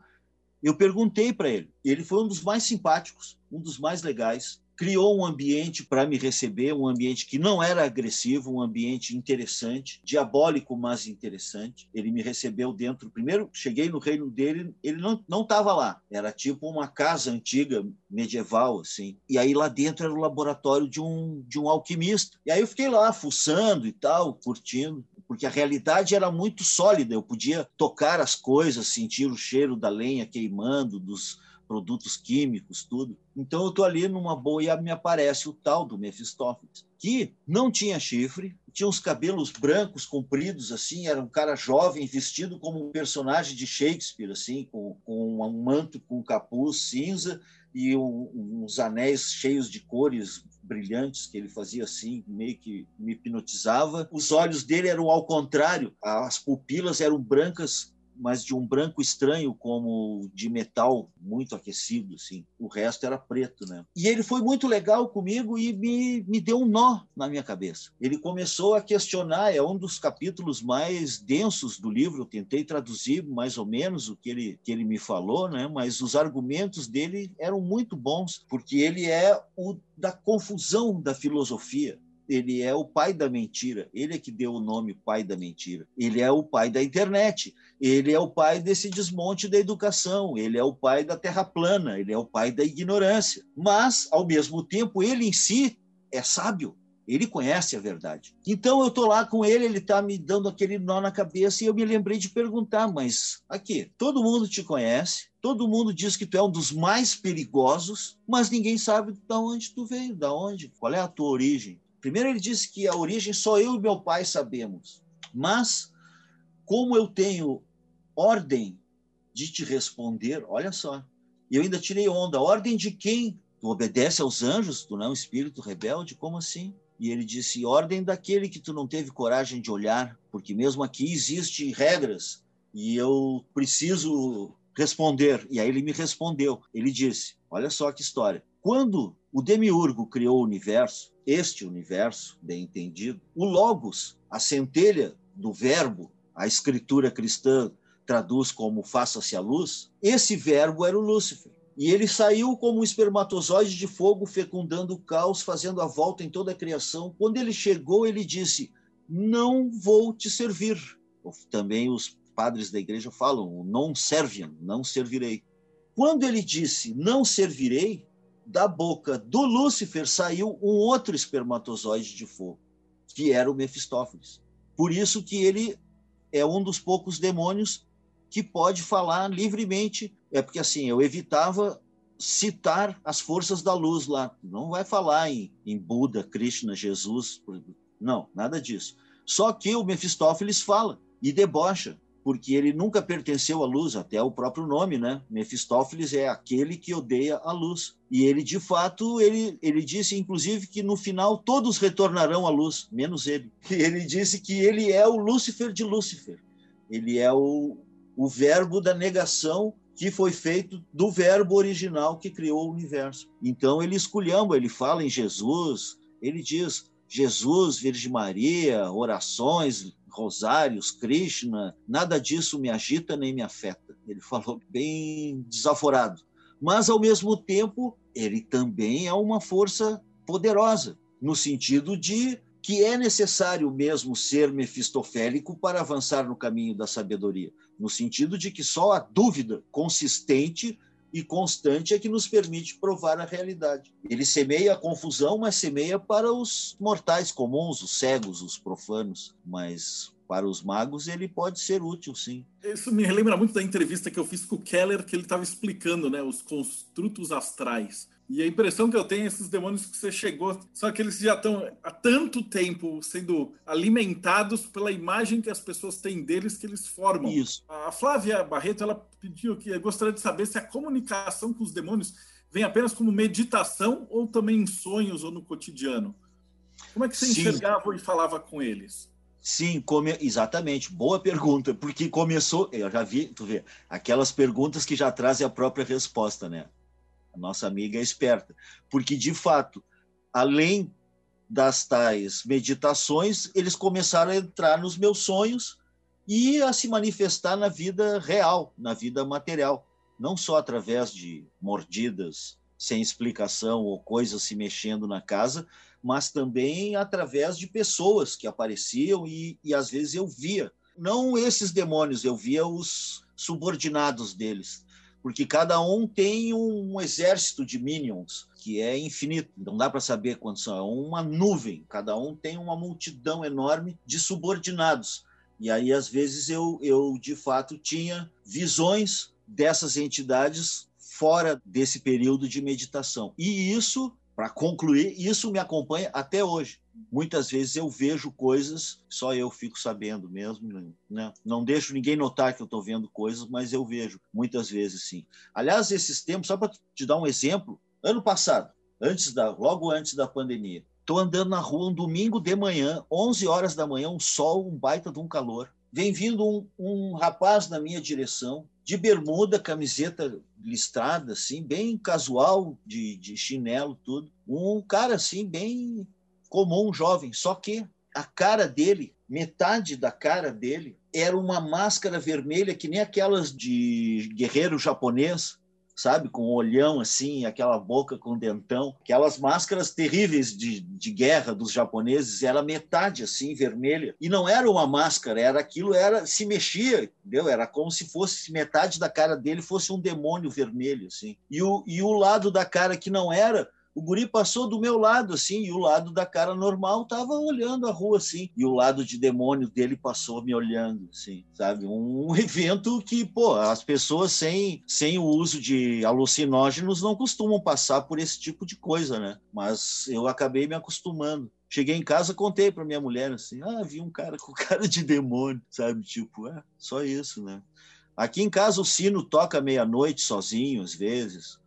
eu perguntei para ele. Ele foi um dos mais simpáticos, um dos mais legais criou um ambiente para me receber, um ambiente que não era agressivo, um ambiente interessante, diabólico, mas interessante. Ele me recebeu dentro. Primeiro, cheguei no reino dele, ele não estava lá. Era tipo uma casa antiga, medieval, assim. E aí lá dentro era o laboratório de um de um alquimista. E aí eu fiquei lá fuçando e tal, curtindo porque a realidade era muito sólida. Eu podia tocar as coisas, sentir o cheiro da lenha queimando, dos produtos químicos, tudo. Então eu tô ali numa boa e me aparece o tal do Mephistófeles, que não tinha chifre, tinha uns cabelos brancos compridos assim, era um cara jovem vestido como um personagem de Shakespeare assim, com, com um manto com capuz cinza e um, uns anéis cheios de cores brilhantes que ele fazia assim, meio que me hipnotizava. Os olhos dele eram ao contrário, as pupilas eram brancas mas de um branco estranho, como de metal muito aquecido, assim. O resto era preto, né? E ele foi muito legal comigo e me, me deu um nó na minha cabeça. Ele começou a questionar, é um dos capítulos mais densos do livro, eu tentei traduzir mais ou menos o que ele, que ele me falou, né? Mas os argumentos dele eram muito bons, porque ele é o da confusão da filosofia ele é o pai da mentira. Ele é que deu o nome pai da mentira. Ele é o pai da internet. Ele é o pai desse desmonte da educação. Ele é o pai da terra plana. Ele é o pai da ignorância. Mas, ao mesmo tempo, ele em si é sábio. Ele conhece a verdade. Então eu estou lá com ele, ele está me dando aquele nó na cabeça e eu me lembrei de perguntar, mas aqui, todo mundo te conhece, todo mundo diz que tu é um dos mais perigosos, mas ninguém sabe de onde tu veio, da onde, qual é a tua origem. Primeiro, ele disse que a origem só eu e meu pai sabemos. Mas, como eu tenho ordem de te responder, olha só, eu ainda tirei onda, ordem de quem? Tu obedece aos anjos, tu não é um espírito rebelde? Como assim? E ele disse: ordem daquele que tu não teve coragem de olhar, porque mesmo aqui existem regras e eu preciso responder. E aí ele me respondeu. Ele disse: olha só que história. Quando o Demiurgo criou o universo, este universo, bem entendido, o Logos, a centelha do verbo, a escritura cristã traduz como faça-se a luz, esse verbo era o Lúcifer. E ele saiu como um espermatozoide de fogo, fecundando o caos, fazendo a volta em toda a criação. Quando ele chegou, ele disse: Não vou te servir. Também os padres da igreja falam: Non serviam, não servirei. Quando ele disse: Não servirei, da boca do Lúcifer saiu um outro espermatozoide de fogo, que era o Mefistófeles. Por isso que ele é um dos poucos demônios que pode falar livremente. É porque assim, eu evitava citar as forças da luz lá. Não vai falar em, em Buda, Krishna, Jesus. Não, nada disso. Só que o Mefistófeles fala e debocha porque ele nunca pertenceu à luz, até o próprio nome, né? Mefistófeles é aquele que odeia a luz. E ele, de fato, ele, ele disse, inclusive, que no final todos retornarão à luz, menos ele. E ele disse que ele é o Lúcifer de Lúcifer. Ele é o, o verbo da negação que foi feito do verbo original que criou o universo. Então ele esculhamba, ele fala em Jesus, ele diz Jesus, Virgem Maria, orações, rosários, Krishna, nada disso me agita nem me afeta. Ele falou bem desaforado. Mas, ao mesmo tempo, ele também é uma força poderosa, no sentido de que é necessário mesmo ser mefistofélico para avançar no caminho da sabedoria, no sentido de que só a dúvida consistente e constante é que nos permite provar a realidade. Ele semeia a confusão, mas semeia para os mortais comuns, os cegos, os profanos, mas para os magos ele pode ser útil, sim. Isso me lembra muito da entrevista que eu fiz com o Keller, que ele estava explicando né, os construtos astrais. E a impressão que eu tenho é esses demônios que você chegou são aqueles que já estão há tanto tempo sendo alimentados pela imagem que as pessoas têm deles que eles formam. Isso. A Flávia Barreto ela pediu que gostaria de saber se a comunicação com os demônios vem apenas como meditação ou também em sonhos ou no cotidiano. Como é que você Sim. enxergava e falava com eles? Sim, come... exatamente. Boa pergunta, porque começou, eu já vi, tu vê, aquelas perguntas que já trazem a própria resposta, né? Nossa amiga é esperta, porque de fato, além das tais meditações, eles começaram a entrar nos meus sonhos e a se manifestar na vida real, na vida material, não só através de mordidas sem explicação ou coisas se mexendo na casa, mas também através de pessoas que apareciam e, e às vezes eu via. Não esses demônios, eu via os subordinados deles, porque cada um tem um exército de minions que é infinito, não dá para saber quantos são, é uma nuvem, cada um tem uma multidão enorme de subordinados. E aí, às vezes, eu, eu de fato tinha visões dessas entidades fora desse período de meditação. E isso, para concluir, isso me acompanha até hoje. Muitas vezes eu vejo coisas, só eu fico sabendo mesmo, né? Não deixo ninguém notar que eu estou vendo coisas, mas eu vejo muitas vezes sim. Aliás, esses tempos, só para te dar um exemplo, ano passado, antes da, logo antes da pandemia, Estou andando na rua um domingo de manhã, 11 horas da manhã, um sol, um baita de um calor. Vem vindo um, um rapaz na minha direção, de bermuda, camiseta listrada, assim, bem casual, de, de chinelo, tudo. Um cara, assim, bem comum, jovem. Só que a cara dele, metade da cara dele, era uma máscara vermelha que nem aquelas de guerreiro japonês, sabe? Com um olhão assim, aquela boca com dentão, aquelas máscaras terríveis de, de guerra dos japoneses, era metade assim, vermelha. E não era uma máscara, era aquilo, era se mexia, entendeu? Era como se fosse metade da cara dele fosse um demônio vermelho, assim. E o, e o lado da cara que não era o guri passou do meu lado, assim, e o lado da cara normal tava olhando a rua, assim, e o lado de demônio dele passou me olhando, assim, sabe? Um evento que, pô, as pessoas sem, sem o uso de alucinógenos não costumam passar por esse tipo de coisa, né? Mas eu acabei me acostumando. Cheguei em casa, contei para minha mulher assim: ah, vi um cara com cara de demônio, sabe? Tipo, é, só isso, né? Aqui em casa o sino toca meia-noite sozinho, às vezes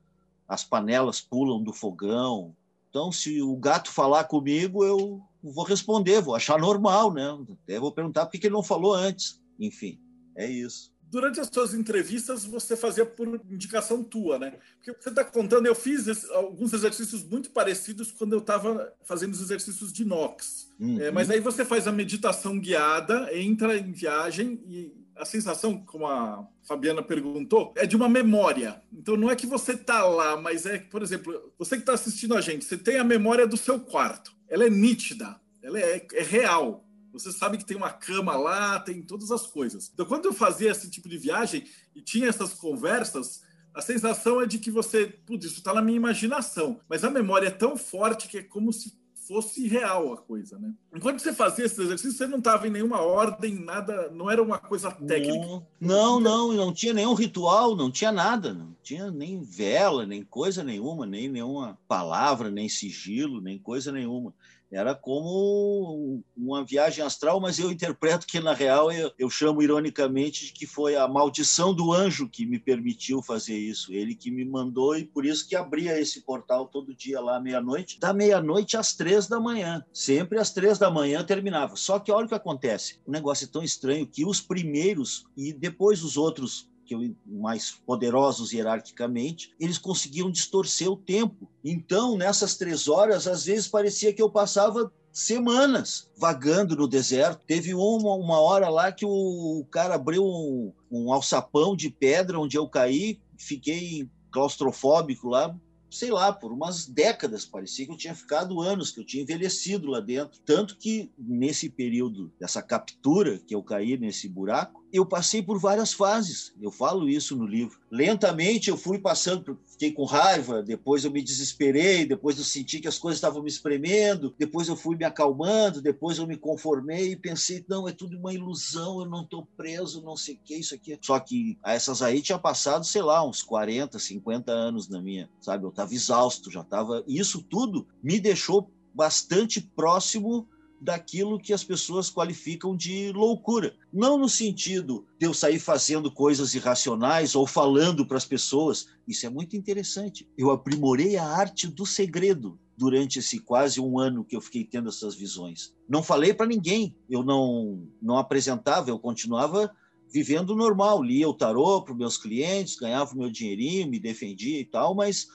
as panelas pulam do fogão. Então, se o gato falar comigo, eu vou responder, vou achar normal, né? Até vou perguntar por que ele não falou antes. Enfim, é isso. Durante as suas entrevistas, você fazia por indicação tua, né? Porque você está contando, eu fiz alguns exercícios muito parecidos quando eu estava fazendo os exercícios de inox. Uhum. É, mas aí você faz a meditação guiada, entra em viagem e a sensação, como a Fabiana perguntou, é de uma memória. Então não é que você está lá, mas é, por exemplo, você que está assistindo a gente, você tem a memória do seu quarto. Ela é nítida, ela é, é real. Você sabe que tem uma cama lá, tem todas as coisas. Então, quando eu fazia esse tipo de viagem e tinha essas conversas, a sensação é de que você, putz, isso está na minha imaginação. Mas a memória é tão forte que é como se fosse real a coisa, né? Enquanto você fazia esse exercício, você não estava em nenhuma ordem, nada, não era uma coisa técnica. Não, não, não, tinha nenhum ritual, não tinha nada, não tinha nem vela, nem coisa nenhuma, nem nenhuma palavra, nem sigilo, nem coisa nenhuma. Era como uma viagem astral, mas eu interpreto que, na real, eu, eu, chamo ironicamente de que foi a maldição do anjo que me permitiu fazer isso. Ele que me mandou e por isso que abria esse portal todo dia lá meia-noite, da meia-noite às três da manhã. Sempre às três da manhã terminava. Só que olha o que acontece. O negócio é tão estranho que os primeiros e depois os outros que mais poderosos hierarquicamente, eles conseguiam distorcer o tempo. Então, nessas três horas, às vezes parecia que eu passava semanas vagando no deserto. Teve uma, uma hora lá que o, cara abriu um, um alçapão de pedra onde eu caí, fiquei claustrofóbico lá, sei lá, por umas décadas. Parecia que eu tinha ficado anos, que eu tinha envelhecido lá dentro. Tanto que nesse período dessa captura, que eu caí nesse buraco, eu passei por várias fases. Eu falo isso no livro. Lentamente eu fui passando, fiquei com raiva, depois eu me desesperei, depois eu senti que as coisas estavam me espremendo, depois eu fui me acalmando, depois eu me conformei e pensei, não, é tudo uma ilusão, eu não estou preso, não sei o que, isso aqui. Só que essas aí tinha passado, sei lá, uns 40, 50 anos na minha, sabe? Eu estava exausto, já estava. Isso tudo me deixou bastante próximo daquilo que as pessoas qualificam de loucura. Não no sentido de eu sair fazendo coisas irracionais ou falando para as pessoas. Isso é muito interessante. Eu aprimorei a arte do segredo durante esse quase um ano que eu fiquei tendo essas visões. Não falei para ninguém, eu não, não apresentava, eu continuava vivendo normal, lia o tarô para meus clientes, ganhava o meu dinheirinho, me defendia e tal, mas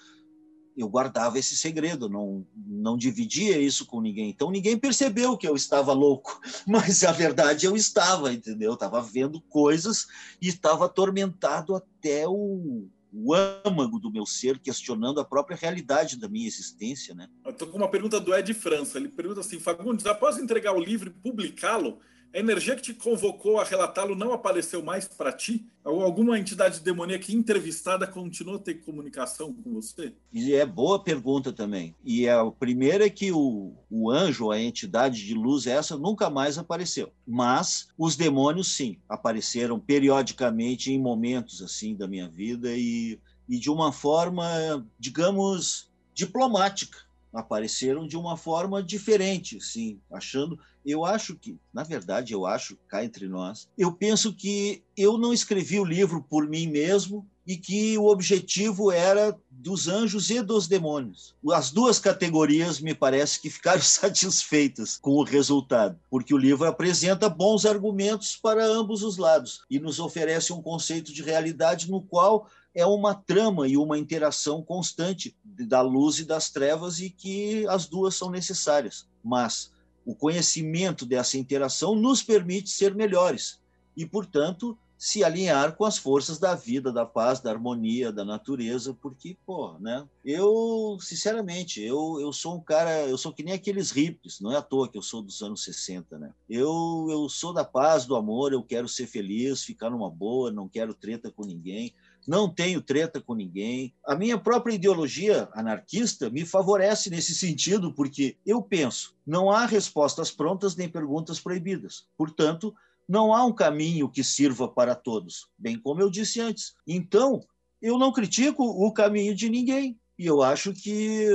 eu guardava esse segredo, não, não dividia isso com ninguém. Então ninguém percebeu que eu estava louco, mas a verdade eu estava, entendeu? Estava vendo coisas e estava atormentado até o, o âmago do meu ser, questionando a própria realidade da minha existência. Né? Estou com uma pergunta do Ed França. Ele pergunta assim: Fagundes, após entregar o livro e publicá-lo, a energia que te convocou a relatá-lo não apareceu mais para ti? Alguma entidade demoníaca entrevistada continuou a ter comunicação com você? E é boa pergunta também. E a primeira é que o, o anjo, a entidade de luz essa, nunca mais apareceu. Mas os demônios, sim, apareceram periodicamente em momentos assim da minha vida e, e de uma forma, digamos, diplomática apareceram de uma forma diferente, sim, achando. Eu acho que, na verdade, eu acho, cá entre nós, eu penso que eu não escrevi o livro por mim mesmo e que o objetivo era dos anjos e dos demônios. As duas categorias me parece que ficaram satisfeitas com o resultado, porque o livro apresenta bons argumentos para ambos os lados e nos oferece um conceito de realidade no qual é uma trama e uma interação constante da luz e das trevas e que as duas são necessárias. Mas o conhecimento dessa interação nos permite ser melhores. E, portanto, se alinhar com as forças da vida, da paz, da harmonia, da natureza, porque, pô, né? Eu, sinceramente, eu, eu sou um cara, eu sou que nem aqueles hippies, não é à toa que eu sou dos anos 60, né? Eu, eu sou da paz, do amor, eu quero ser feliz, ficar numa boa, não quero treta com ninguém não tenho treta com ninguém. A minha própria ideologia anarquista me favorece nesse sentido, porque eu penso, não há respostas prontas nem perguntas proibidas. Portanto, não há um caminho que sirva para todos, bem como eu disse antes. Então, eu não critico o caminho de ninguém. E eu acho que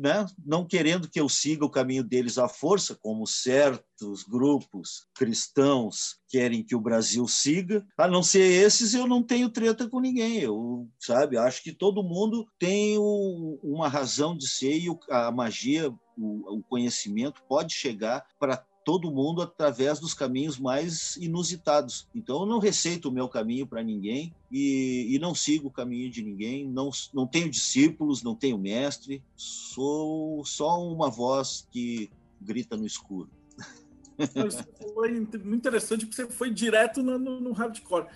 né, não querendo que eu siga o caminho deles à força, como certos grupos cristãos querem que o Brasil siga, a não ser esses, eu não tenho treta com ninguém. Eu, sabe, acho que todo mundo tem uma razão de ser e a magia, o conhecimento pode chegar para todo mundo através dos caminhos mais inusitados. Então, eu não receito o meu caminho para ninguém e, e, não sigo o caminho de ninguém, não, não tenho discípulos, não tenho mestre, sou só uma voz que grita no escuro. Foi muito interessante porque você foi direto no, no, no hardcore.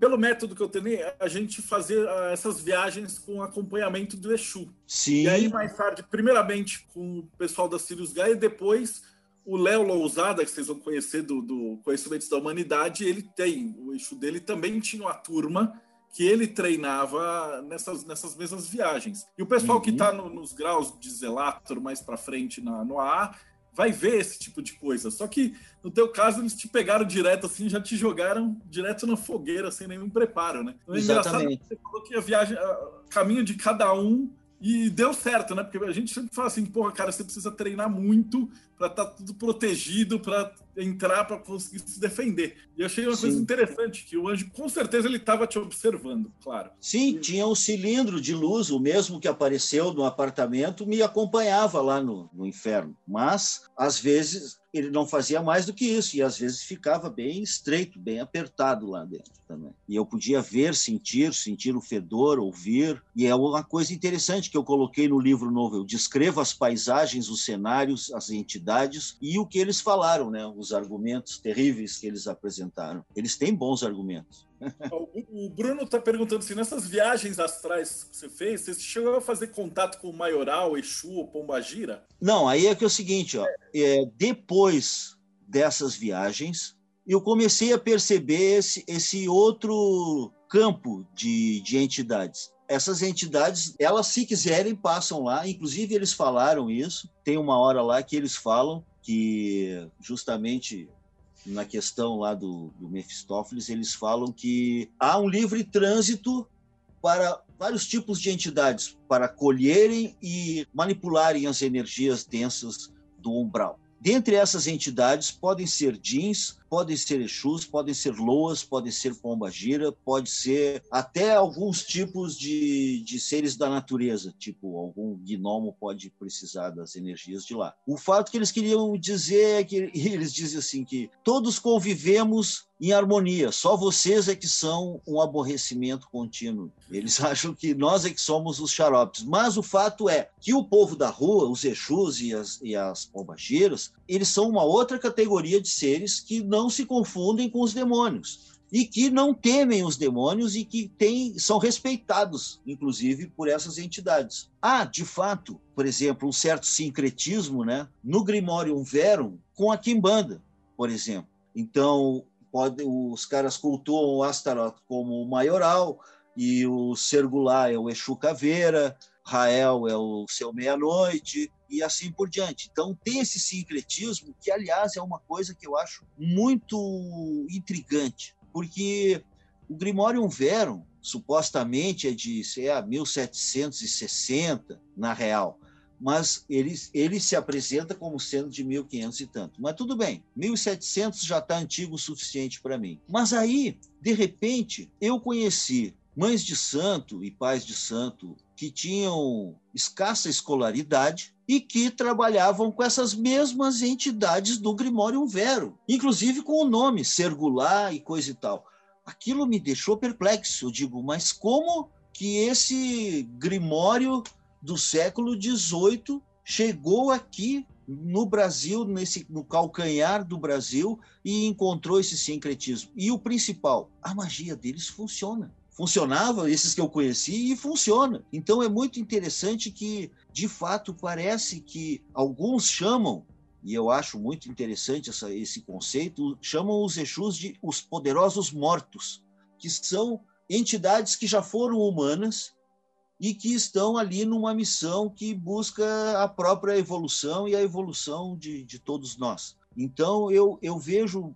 Pelo método que eu tenho, a gente fazer ah, essas viagens com acompanhamento do Exu. Sim. E aí, mais tarde, primeiramente com o pessoal da Sirius Gaia, e depois o Léo Lousada, que vocês vão conhecer do, do Conhecimentos da Humanidade, ele tem, o eixo dele também tinha uma turma que ele treinava nessas, nessas mesmas viagens. E o pessoal uhum. que está no, nos graus de Zelator mais para frente na, no AA vai ver esse tipo de coisa. Só que no teu caso eles te pegaram direto assim, já te jogaram direto na fogueira sem nenhum preparo, né? Então, é Exatamente. Você falou que a viagem, a caminho de cada um e deu certo, né? Porque a gente sempre fala assim, porra, cara, você precisa treinar muito para estar tá tudo protegido, para entrar, para conseguir se defender. E eu achei uma Sim. coisa interessante, que o anjo, com certeza, ele estava te observando, claro. Sim, tinha um cilindro de luz, o mesmo que apareceu no apartamento, me acompanhava lá no, no inferno. Mas, às vezes, ele não fazia mais do que isso, e às vezes ficava bem estreito, bem apertado lá dentro também. E eu podia ver, sentir, sentir o fedor, ouvir, e é uma coisa interessante que eu coloquei no livro novo, eu descrevo as paisagens, os cenários, as entidades e o que eles falaram, né? Os argumentos terríveis que eles apresentaram. Eles têm bons argumentos. O Bruno está perguntando se nessas viagens astrais que você fez, você chegou a fazer contato com o Maioral, Exu ou Pombagira? Não, aí é que é o seguinte, ó, é, depois dessas viagens, eu comecei a perceber esse, esse outro campo de, de entidades. Essas entidades, elas se quiserem, passam lá, inclusive eles falaram isso, tem uma hora lá que eles falam que justamente na questão lá do, do Mefistófeles, eles falam que há um livre trânsito para vários tipos de entidades para colherem e manipularem as energias densas do umbral. Dentre essas entidades podem ser jeans, podem ser Exus, podem ser Loas, podem ser Pombagira, pode ser até alguns tipos de, de seres da natureza, tipo algum gnomo pode precisar das energias de lá. O fato que eles queriam dizer é que eles dizem assim que todos convivemos em harmonia. Só vocês é que são um aborrecimento contínuo. Eles acham que nós é que somos os xaropes. Mas o fato é que o povo da rua, os Exus e as, e as pombagiras, eles são uma outra categoria de seres que não se confundem com os demônios e que não temem os demônios e que tem, são respeitados, inclusive, por essas entidades. Há, de fato, por exemplo, um certo sincretismo né, no Grimorium Verum com a Kimbanda, por exemplo. Então, pode, os caras cultuam o Astaroth como o maioral, e o Sergulá é o Exu Caveira, Rael é o seu meia-noite, e assim por diante. Então, tem esse sincretismo, que, aliás, é uma coisa que eu acho muito intrigante porque o Grimorium Verum supostamente é de sei lá, 1760 na real, mas ele, ele se apresenta como sendo de 1500 e tanto. Mas tudo bem, 1700 já está antigo o suficiente para mim. Mas aí, de repente, eu conheci mães de santo e pais de santo que tinham escassa escolaridade e que trabalhavam com essas mesmas entidades do Grimório Vero, inclusive com o nome Sergulá e coisa e tal. Aquilo me deixou perplexo. Eu digo, mas como que esse Grimório do século XVIII chegou aqui no Brasil, nesse, no calcanhar do Brasil, e encontrou esse sincretismo? E o principal, a magia deles funciona funcionava, esses que eu conheci, e funciona. Então é muito interessante que, de fato, parece que alguns chamam, e eu acho muito interessante essa, esse conceito, chamam os Exus de os poderosos mortos, que são entidades que já foram humanas e que estão ali numa missão que busca a própria evolução e a evolução de, de todos nós. Então eu, eu vejo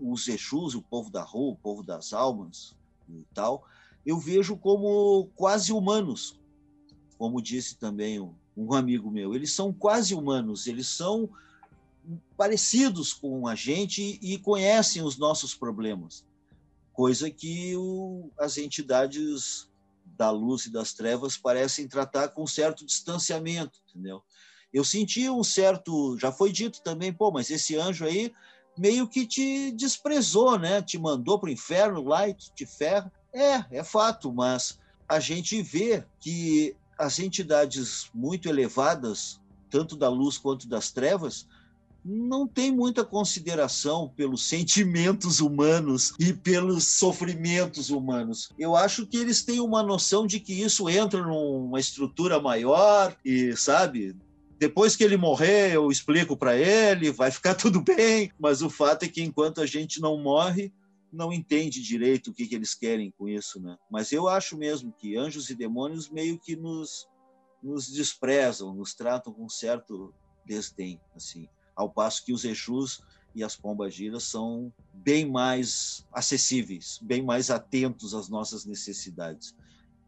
os Exus, o povo da rua, o povo das almas, e tal, eu vejo como quase humanos, como disse também um, amigo meu. Eles são quase humanos, eles são parecidos com a gente e conhecem os nossos problemas, coisa que o, as entidades da luz e das trevas parecem tratar com certo distanciamento, entendeu? Eu senti um certo, já foi dito também, pô, mas esse anjo aí meio que te desprezou, né? Te mandou para o inferno lá e te ferra. É, é fato, mas a gente vê que as entidades muito elevadas, tanto da luz quanto das trevas, não tem muita consideração pelos sentimentos humanos e pelos sofrimentos humanos. Eu acho que eles têm uma noção de que isso entra numa estrutura maior e, sabe, depois que ele morrer, eu explico para ele, vai ficar tudo bem. Mas o fato é que enquanto a gente não morre, não entende direito o que, que eles querem com isso, né? Mas eu acho mesmo que anjos e demônios meio que nos, nos desprezam, nos tratam com certo desdém, assim. Ao passo que os Exus e as pombagiras são bem mais acessíveis, bem mais atentos às nossas necessidades.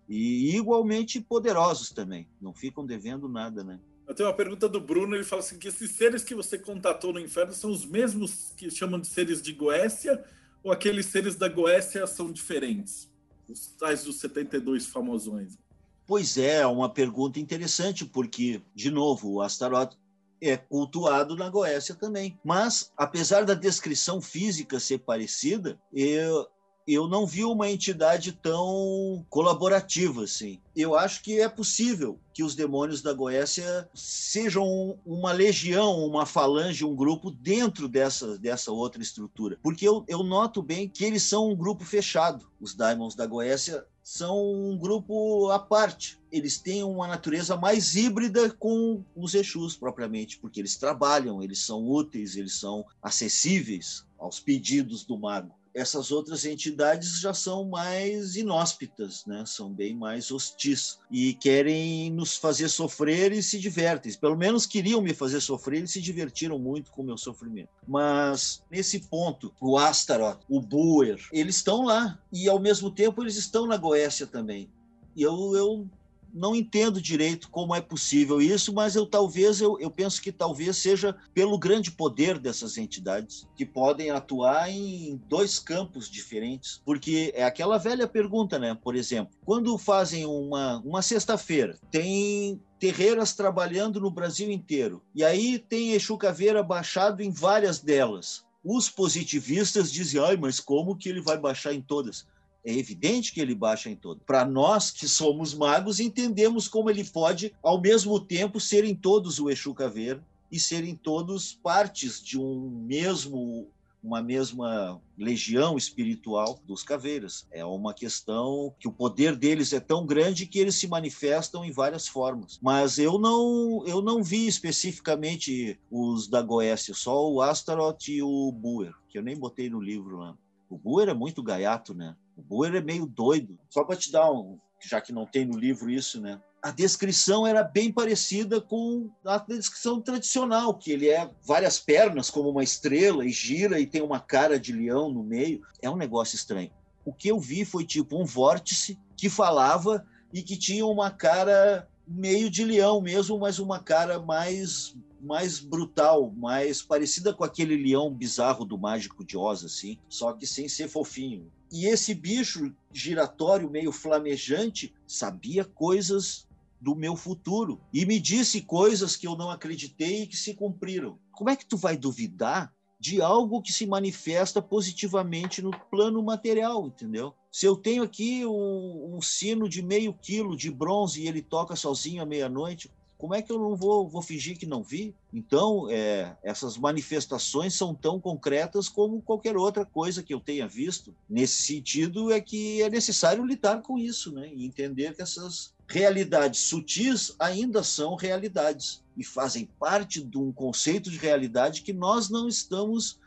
E igualmente poderosos também, não ficam devendo nada, né? Eu tenho uma pergunta do Bruno, ele fala assim que esses seres que você contatou no inferno são os mesmos que chamam de seres de Goécia ou aqueles seres da Goécia são diferentes? Os tais dos 72 famosões. Pois é, é, uma pergunta interessante, porque, de novo, o Astaroth é cultuado na Goécia também. Mas, apesar da descrição física ser parecida, eu, eu não vi uma entidade tão colaborativa assim. Eu acho que é possível que os demônios da Goécia sejam uma legião, uma falange, um grupo dentro dessa, dessa outra estrutura. Porque eu, eu noto bem que eles são um grupo fechado. Os Daimons da Goécia são um grupo à parte. Eles têm uma natureza mais híbrida com os Exus propriamente, porque eles trabalham, eles são úteis, eles são acessíveis aos pedidos do mago essas outras entidades já são mais inóspitas, né? são bem mais hostis e querem nos fazer sofrer e se divertem. Pelo menos queriam me fazer sofrer e se divertiram muito com o meu sofrimento. Mas nesse ponto, o Astaroth, o Buer, eles estão lá e ao mesmo tempo eles estão na Goécia também. E eu, eu não entendo direito como é possível isso, mas eu talvez eu, eu penso que talvez seja pelo grande poder dessas entidades que podem atuar em dois campos diferentes, porque é aquela velha pergunta, né? Por exemplo, quando fazem uma uma sexta-feira, tem terreiras trabalhando no Brasil inteiro. E aí tem Exu Caveira baixado em várias delas. Os positivistas dizem, ai, mas como que ele vai baixar em todas? É evidente que ele baixa em todas. Para nós que somos magos, entendemos como ele pode, ao mesmo tempo, ser em todos o Exu Caveira e serem todos partes de um mesmo uma mesma legião espiritual dos caveiras. É uma questão que o poder deles é tão grande que eles se manifestam em várias formas. Mas eu não eu não vi especificamente os da Goécia, só o Astaroth e o Buer, que eu nem botei no livro lá. O Buer é muito gaiato, né? O Buer é meio doido. Só para te dar um, já que não tem no livro isso, né? A descrição era bem parecida com a descrição tradicional, que ele é várias pernas como uma estrela e gira e tem uma cara de leão no meio. É um negócio estranho. O que eu vi foi tipo um vórtice que falava e que tinha uma cara meio de leão mesmo, mas uma cara mais mais brutal, mais parecida com aquele leão bizarro do Mágico de Oz, assim, só que sem ser fofinho. E esse bicho giratório, meio flamejante, sabia coisas do meu futuro e me disse coisas que eu não acreditei e que se cumpriram. Como é que tu vai duvidar de algo que se manifesta positivamente no plano material, entendeu? Se eu tenho aqui um, um sino de meio quilo de bronze e ele toca sozinho à meia-noite, como é que eu não vou, vou fingir que não vi? Então, é, essas manifestações são tão concretas como qualquer outra coisa que eu tenha visto. Nesse sentido, é que é necessário lidar com isso, né? E entender que essas realidades sutis ainda são realidades e fazem parte de um conceito de realidade que nós não estamos,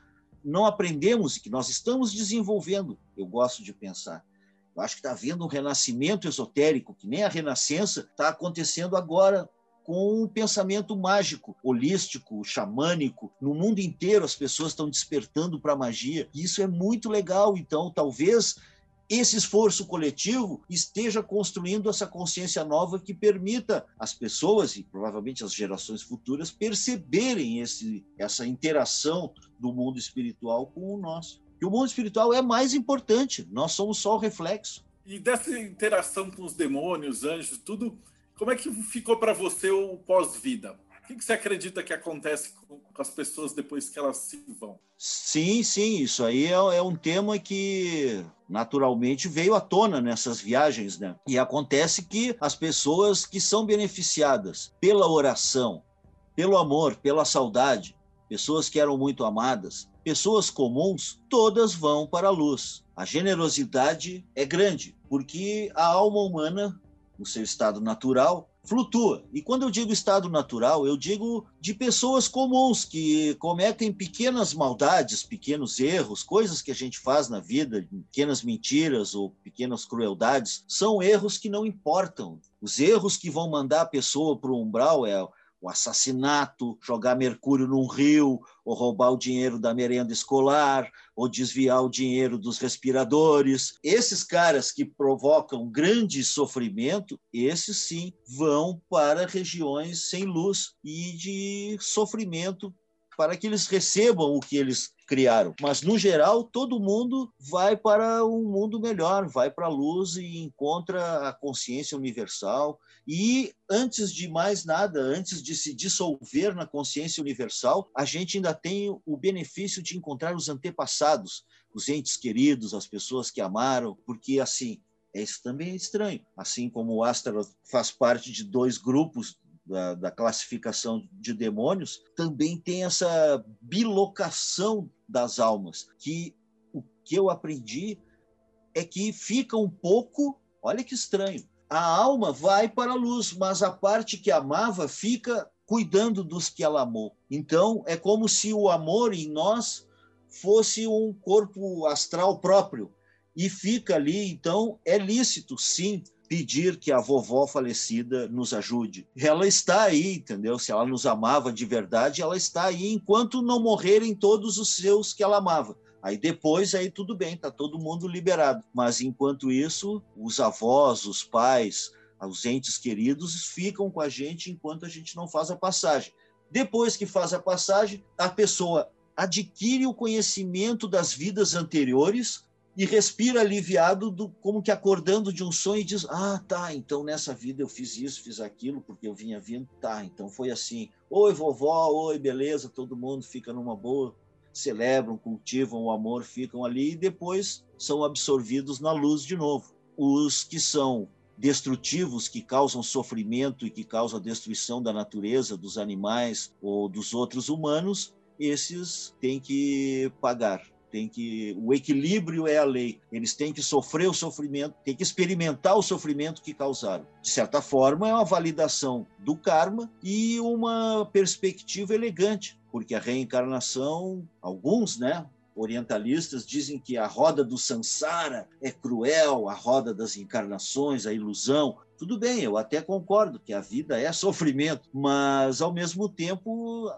não aprendemos que nós estamos desenvolvendo. Eu gosto de pensar. Eu acho que está havendo um renascimento esotérico, que nem a renascença está acontecendo agora com um pensamento mágico, holístico, xamânico. No mundo inteiro as pessoas estão despertando para a magia. E isso é muito legal. Então, talvez esse esforço coletivo esteja construindo essa consciência nova que permita as pessoas e provavelmente as gerações futuras perceberem esse, essa interação do mundo espiritual com o nosso. Que o mundo espiritual é mais importante, nós somos só o reflexo. E dessa interação com os demônios, anjos, tudo, como é que ficou para você o pós-vida? O que você acredita que acontece com as pessoas depois que elas se vão? Sim, sim, isso aí é, é, um tema que naturalmente veio à tona nessas viagens, né? E acontece que as pessoas que são beneficiadas pela oração, pelo amor, pela saudade, pessoas que eram muito amadas, pessoas comuns, todas vão para a luz. A generosidade é grande, porque a alma humana no seu estado natural, flutua. E quando eu digo estado natural, eu digo de pessoas comuns que cometem pequenas maldades, pequenos erros, coisas que a gente faz na vida, pequenas mentiras ou pequenas crueldades, são erros que não importam. Os erros que vão mandar a pessoa para o umbral é o assassinato, jogar mercúrio num rio, ou roubar o dinheiro da merenda escolar, ou desviar o dinheiro dos respiradores. Esses caras que provocam grande sofrimento, esses sim vão para regiões sem luz e de sofrimento para que eles recebam o que eles criaram. Mas, no geral, todo mundo vai para um mundo melhor, vai para a luz e encontra a consciência universal. E, antes de mais nada, antes de se dissolver na consciência universal, a gente ainda tem o benefício de encontrar os antepassados, os entes queridos, as pessoas que amaram, porque, assim, isso também é estranho. Assim como o Astaroth faz parte de dois grupos da, da, classificação de demônios, também tem essa bilocação das almas, que o que eu aprendi é que fica um pouco, olha que estranho, a alma vai para a luz, mas a parte que amava fica cuidando dos que ela amou. Então, é como se o amor em nós fosse um corpo astral próprio e fica ali, então é lícito, sim, pedir que a vovó falecida nos ajude. Ela está aí, entendeu? Se ela nos amava de verdade, ela está aí enquanto não morrerem todos os seus que ela amava. Aí depois, aí tudo bem, tá todo mundo liberado. Mas enquanto isso, os avós, os pais, Os entes queridos ficam com a gente enquanto a gente não faz a passagem. Depois que faz a passagem, a pessoa adquire o conhecimento das vidas anteriores e respira aliviado, do, como que acordando de um sonho e diz: Ah, tá, então nessa vida eu fiz isso, fiz aquilo, porque eu vinha vindo, tá, então foi assim. Oi, vovó, oi, beleza, todo mundo fica numa boa, celebram, cultivam o amor, ficam ali e depois são absorvidos na luz de novo. Os que são destrutivos, que causam sofrimento e que causam a destruição da natureza, dos animais ou dos outros humanos, esses têm que pagar tem que o equilíbrio é a lei. Eles têm que sofrer o sofrimento, têm que experimentar o sofrimento que causaram. De certa forma, é uma validação do karma e uma perspectiva elegante, porque a reencarnação, alguns, né, orientalistas dizem que a roda do samsara é cruel, a roda das encarnações, a ilusão. Tudo bem, eu até concordo que a vida é sofrimento, mas ao mesmo tempo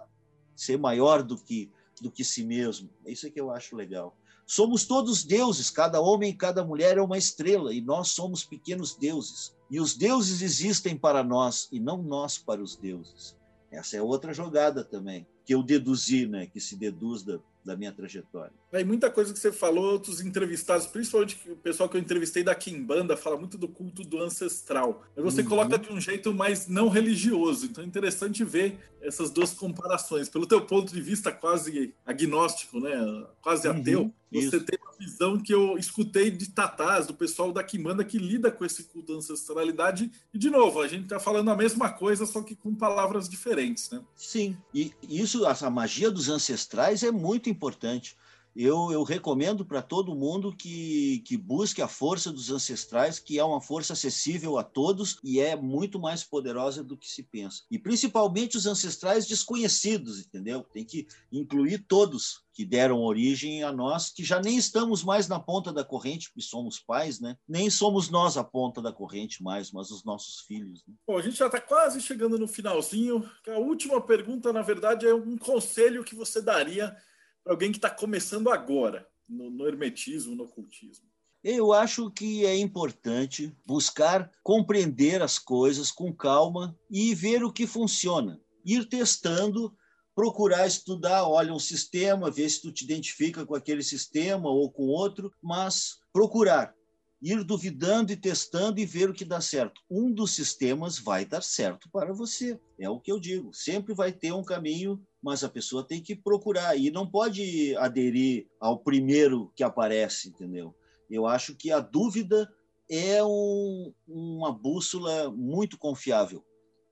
ser maior do que do que si mesmo. Isso é que eu acho legal. Somos todos deuses, cada homem e cada mulher é uma estrela, e nós somos pequenos deuses. E os deuses existem para nós, e não nós para os deuses. Essa é outra jogada também, que eu deduzi, né, que se deduz da, da minha trajetória. Tem muita coisa que você falou, outros entrevistados, principalmente o pessoal que eu entrevistei da Kimbanda, fala muito do culto do ancestral. Mas você uhum. coloca de um jeito mais não religioso. Então é interessante ver essas duas comparações. Pelo teu ponto de vista quase agnóstico, né? quase uhum. ateu, você Isso. tem uma visão que eu escutei de tatás, do pessoal da Kimbanda que lida com esse culto da ancestralidade. E, de novo, a gente está falando a mesma coisa, só que com palavras diferentes, né? Sim, e isso, essa magia dos ancestrais é muito importante eu, eu recomendo para todo mundo que, que busque a força dos ancestrais, que é uma força acessível a todos e é muito mais poderosa do que se pensa. E principalmente os ancestrais desconhecidos, entendeu? Tem que incluir todos que deram origem a nós, que já nem estamos mais na ponta da corrente, porque somos pais, né? Nem somos nós a ponta da corrente mais, mas os nossos filhos. Né? Bom, a gente já está quase chegando no finalzinho. A última pergunta, na verdade, é um conselho que você daria para alguém que está começando agora no, no hermetismo, no ocultismo? Eu acho que é importante buscar compreender as coisas com calma e ver o que funciona. Ir testando, procurar estudar, olha um sistema, ver se tu te identifica com aquele sistema ou com outro, mas procurar ir duvidando e testando e ver o que dá certo. Um dos sistemas vai dar certo para você. É o que eu digo. Sempre vai ter um caminho, mas a pessoa tem que procurar e não pode aderir ao primeiro que aparece, entendeu? Eu acho que a dúvida é um, uma bússola muito confiável.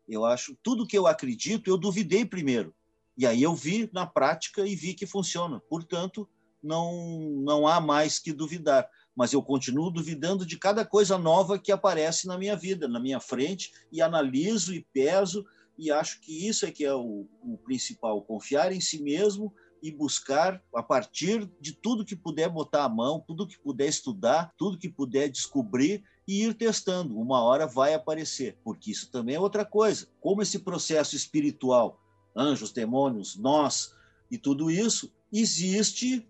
Eu acho tudo que eu acredito, eu duvidei primeiro. E aí eu vi na prática e vi que funciona. Portanto, não não há mais que duvidar mas eu continuo duvidando de cada coisa nova que aparece na minha vida, na minha frente, e analiso e peso, e acho que isso é que é o, o principal, confiar em si mesmo e buscar a partir de tudo que puder botar a mão, tudo que puder estudar, tudo que puder descobrir e ir testando. Uma hora vai aparecer, porque isso também é outra coisa. Como esse processo espiritual, anjos, demônios, nós e tudo isso, existe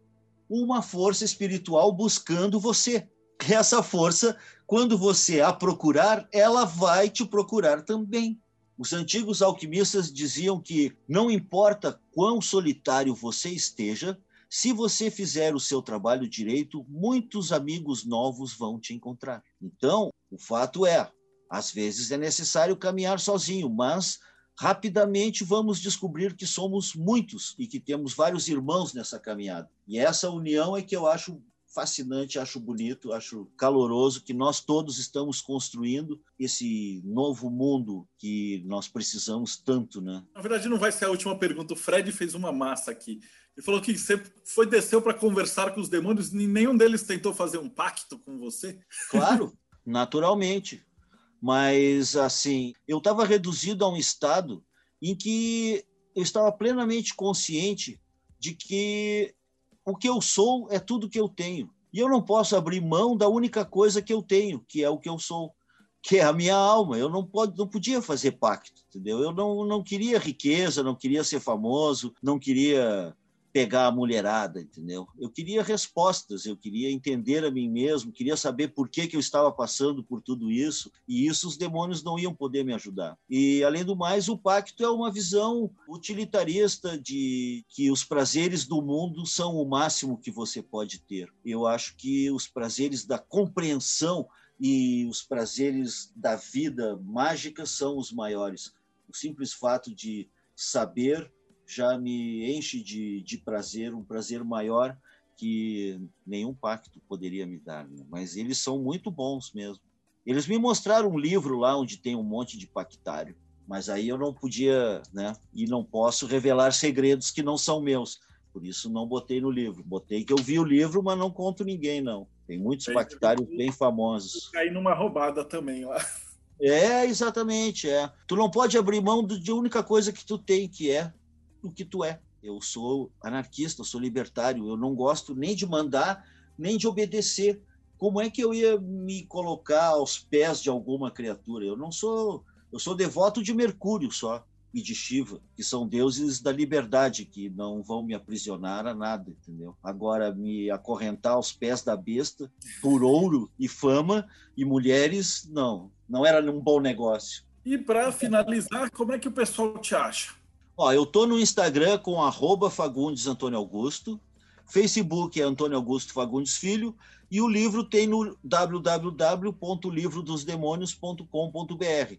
uma força espiritual buscando você. Essa força, quando você a procurar, ela vai te procurar também. Os antigos alquimistas diziam que não importa quão solitário você esteja, se você fizer o seu trabalho direito, muitos amigos novos vão te encontrar. Então, o fato é, às vezes é necessário caminhar sozinho, mas rapidamente vamos descobrir que somos muitos e que temos vários irmãos nessa caminhada. E essa união é que eu acho fascinante, acho bonito, acho caloroso que nós todos estamos construindo esse novo mundo que nós precisamos tanto, né? Na verdade, não vai ser a última pergunta. O Fred fez uma massa aqui. Ele falou que você foi desceu para conversar com os demônios e nenhum deles tentou fazer um pacto com você. Claro, naturalmente mas assim, eu estava reduzido a um estado em que eu estava plenamente consciente de que o que eu sou é tudo que eu tenho. E eu não posso abrir mão da única coisa que eu tenho, que é o que eu sou, que é a minha alma. Eu não, pode, não podia fazer pacto, entendeu? Eu não, não queria riqueza, não queria ser famoso, não queria pegar a mulherada, entendeu? Eu queria respostas, eu queria entender a mim mesmo, queria saber por que, que eu estava passando por tudo isso, e isso os demônios não iam poder me ajudar. E, além do mais, o pacto é uma visão utilitarista de que os prazeres do mundo são o máximo que você pode ter. Eu acho que os prazeres da compreensão e os prazeres da vida mágica são os maiores. O simples fato de saber já me enche de, de prazer, um prazer maior que nenhum pacto poderia me dar. Né? Mas eles são muito bons mesmo. Eles me mostraram um livro lá onde tem um monte de pactário, mas aí eu não podia, né? E não posso revelar segredos que não são meus. Por isso não botei no livro. Botei que eu vi o livro, mas não conto ninguém, não. Tem muitos pactários bem famosos. Cair numa roubada também lá. É, exatamente, é. Tu não pode abrir mão de única coisa que tu tem, que é o que tu é. Eu sou anarquista, eu sou libertário, eu não gosto nem de mandar, nem de obedecer. Como é que eu ia me colocar aos pés de alguma criatura? Eu não sou, eu sou devoto de Mercúrio só e de Shiva, que são deuses da liberdade, que não vão me aprisionar a nada, entendeu? Agora, me acorrentar aos pés da besta por ouro e fama e mulheres, não, não era um bom negócio. E para finalizar, como é que o pessoal te acha? Ó, eu tô no Instagram com arroba Fagundes Antônio Augusto, Facebook é Antônio Augusto Fagundes Filho, e o livro tem no www.livrodosdemônios.com.br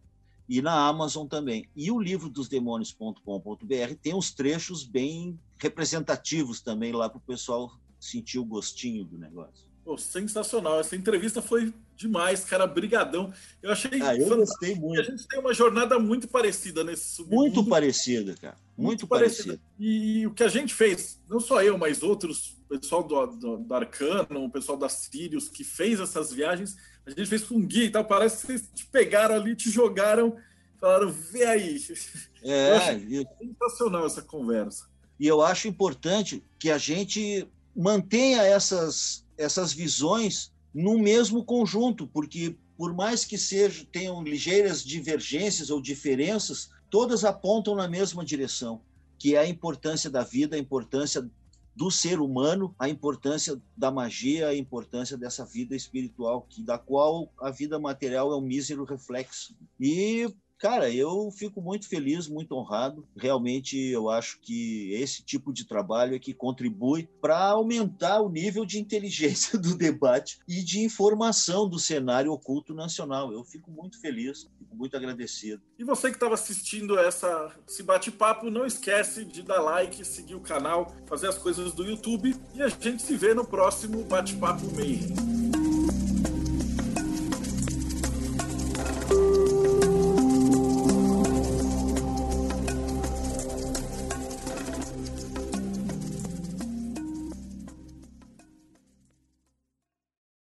e na Amazon também. E o livro dos demônios.com.br tem uns trechos bem representativos também lá para o pessoal sentir o gostinho do negócio. Pô, sensacional. Essa entrevista foi demais, cara. Brigadão. Eu achei. Ah, eu gostei muito. A gente tem uma jornada muito parecida nesse submundo. Muito parecida, cara. Muito, muito parecida. parecida. E, o que a gente fez, não só eu, mas outros, o pessoal do, do, do Arcano, o pessoal da Sirius, que fez essas viagens, a gente fez com um guia e tal. Parece que vocês te pegaram ali, te jogaram, falaram, vê aí. É, eu sensacional essa conversa. E eu acho importante que a gente mantenha essas essas visões no mesmo conjunto, porque por mais que sejam tenham ligeiras divergências ou diferenças, todas apontam na mesma direção, que é a importância da vida, a importância do ser humano, a importância da magia, a importância dessa vida espiritual, que da qual a vida material é um mísero reflexo. E Cara, eu fico muito feliz, muito honrado. Realmente, eu acho que esse tipo de trabalho é que contribui para aumentar o nível de inteligência do debate e de informação do cenário oculto nacional. Eu fico muito feliz, fico muito agradecido. E você que estava assistindo essa, esse bate-papo, não esquece de dar like, seguir o canal, fazer as coisas do YouTube e a gente se vê no próximo Bate-Papo Meio.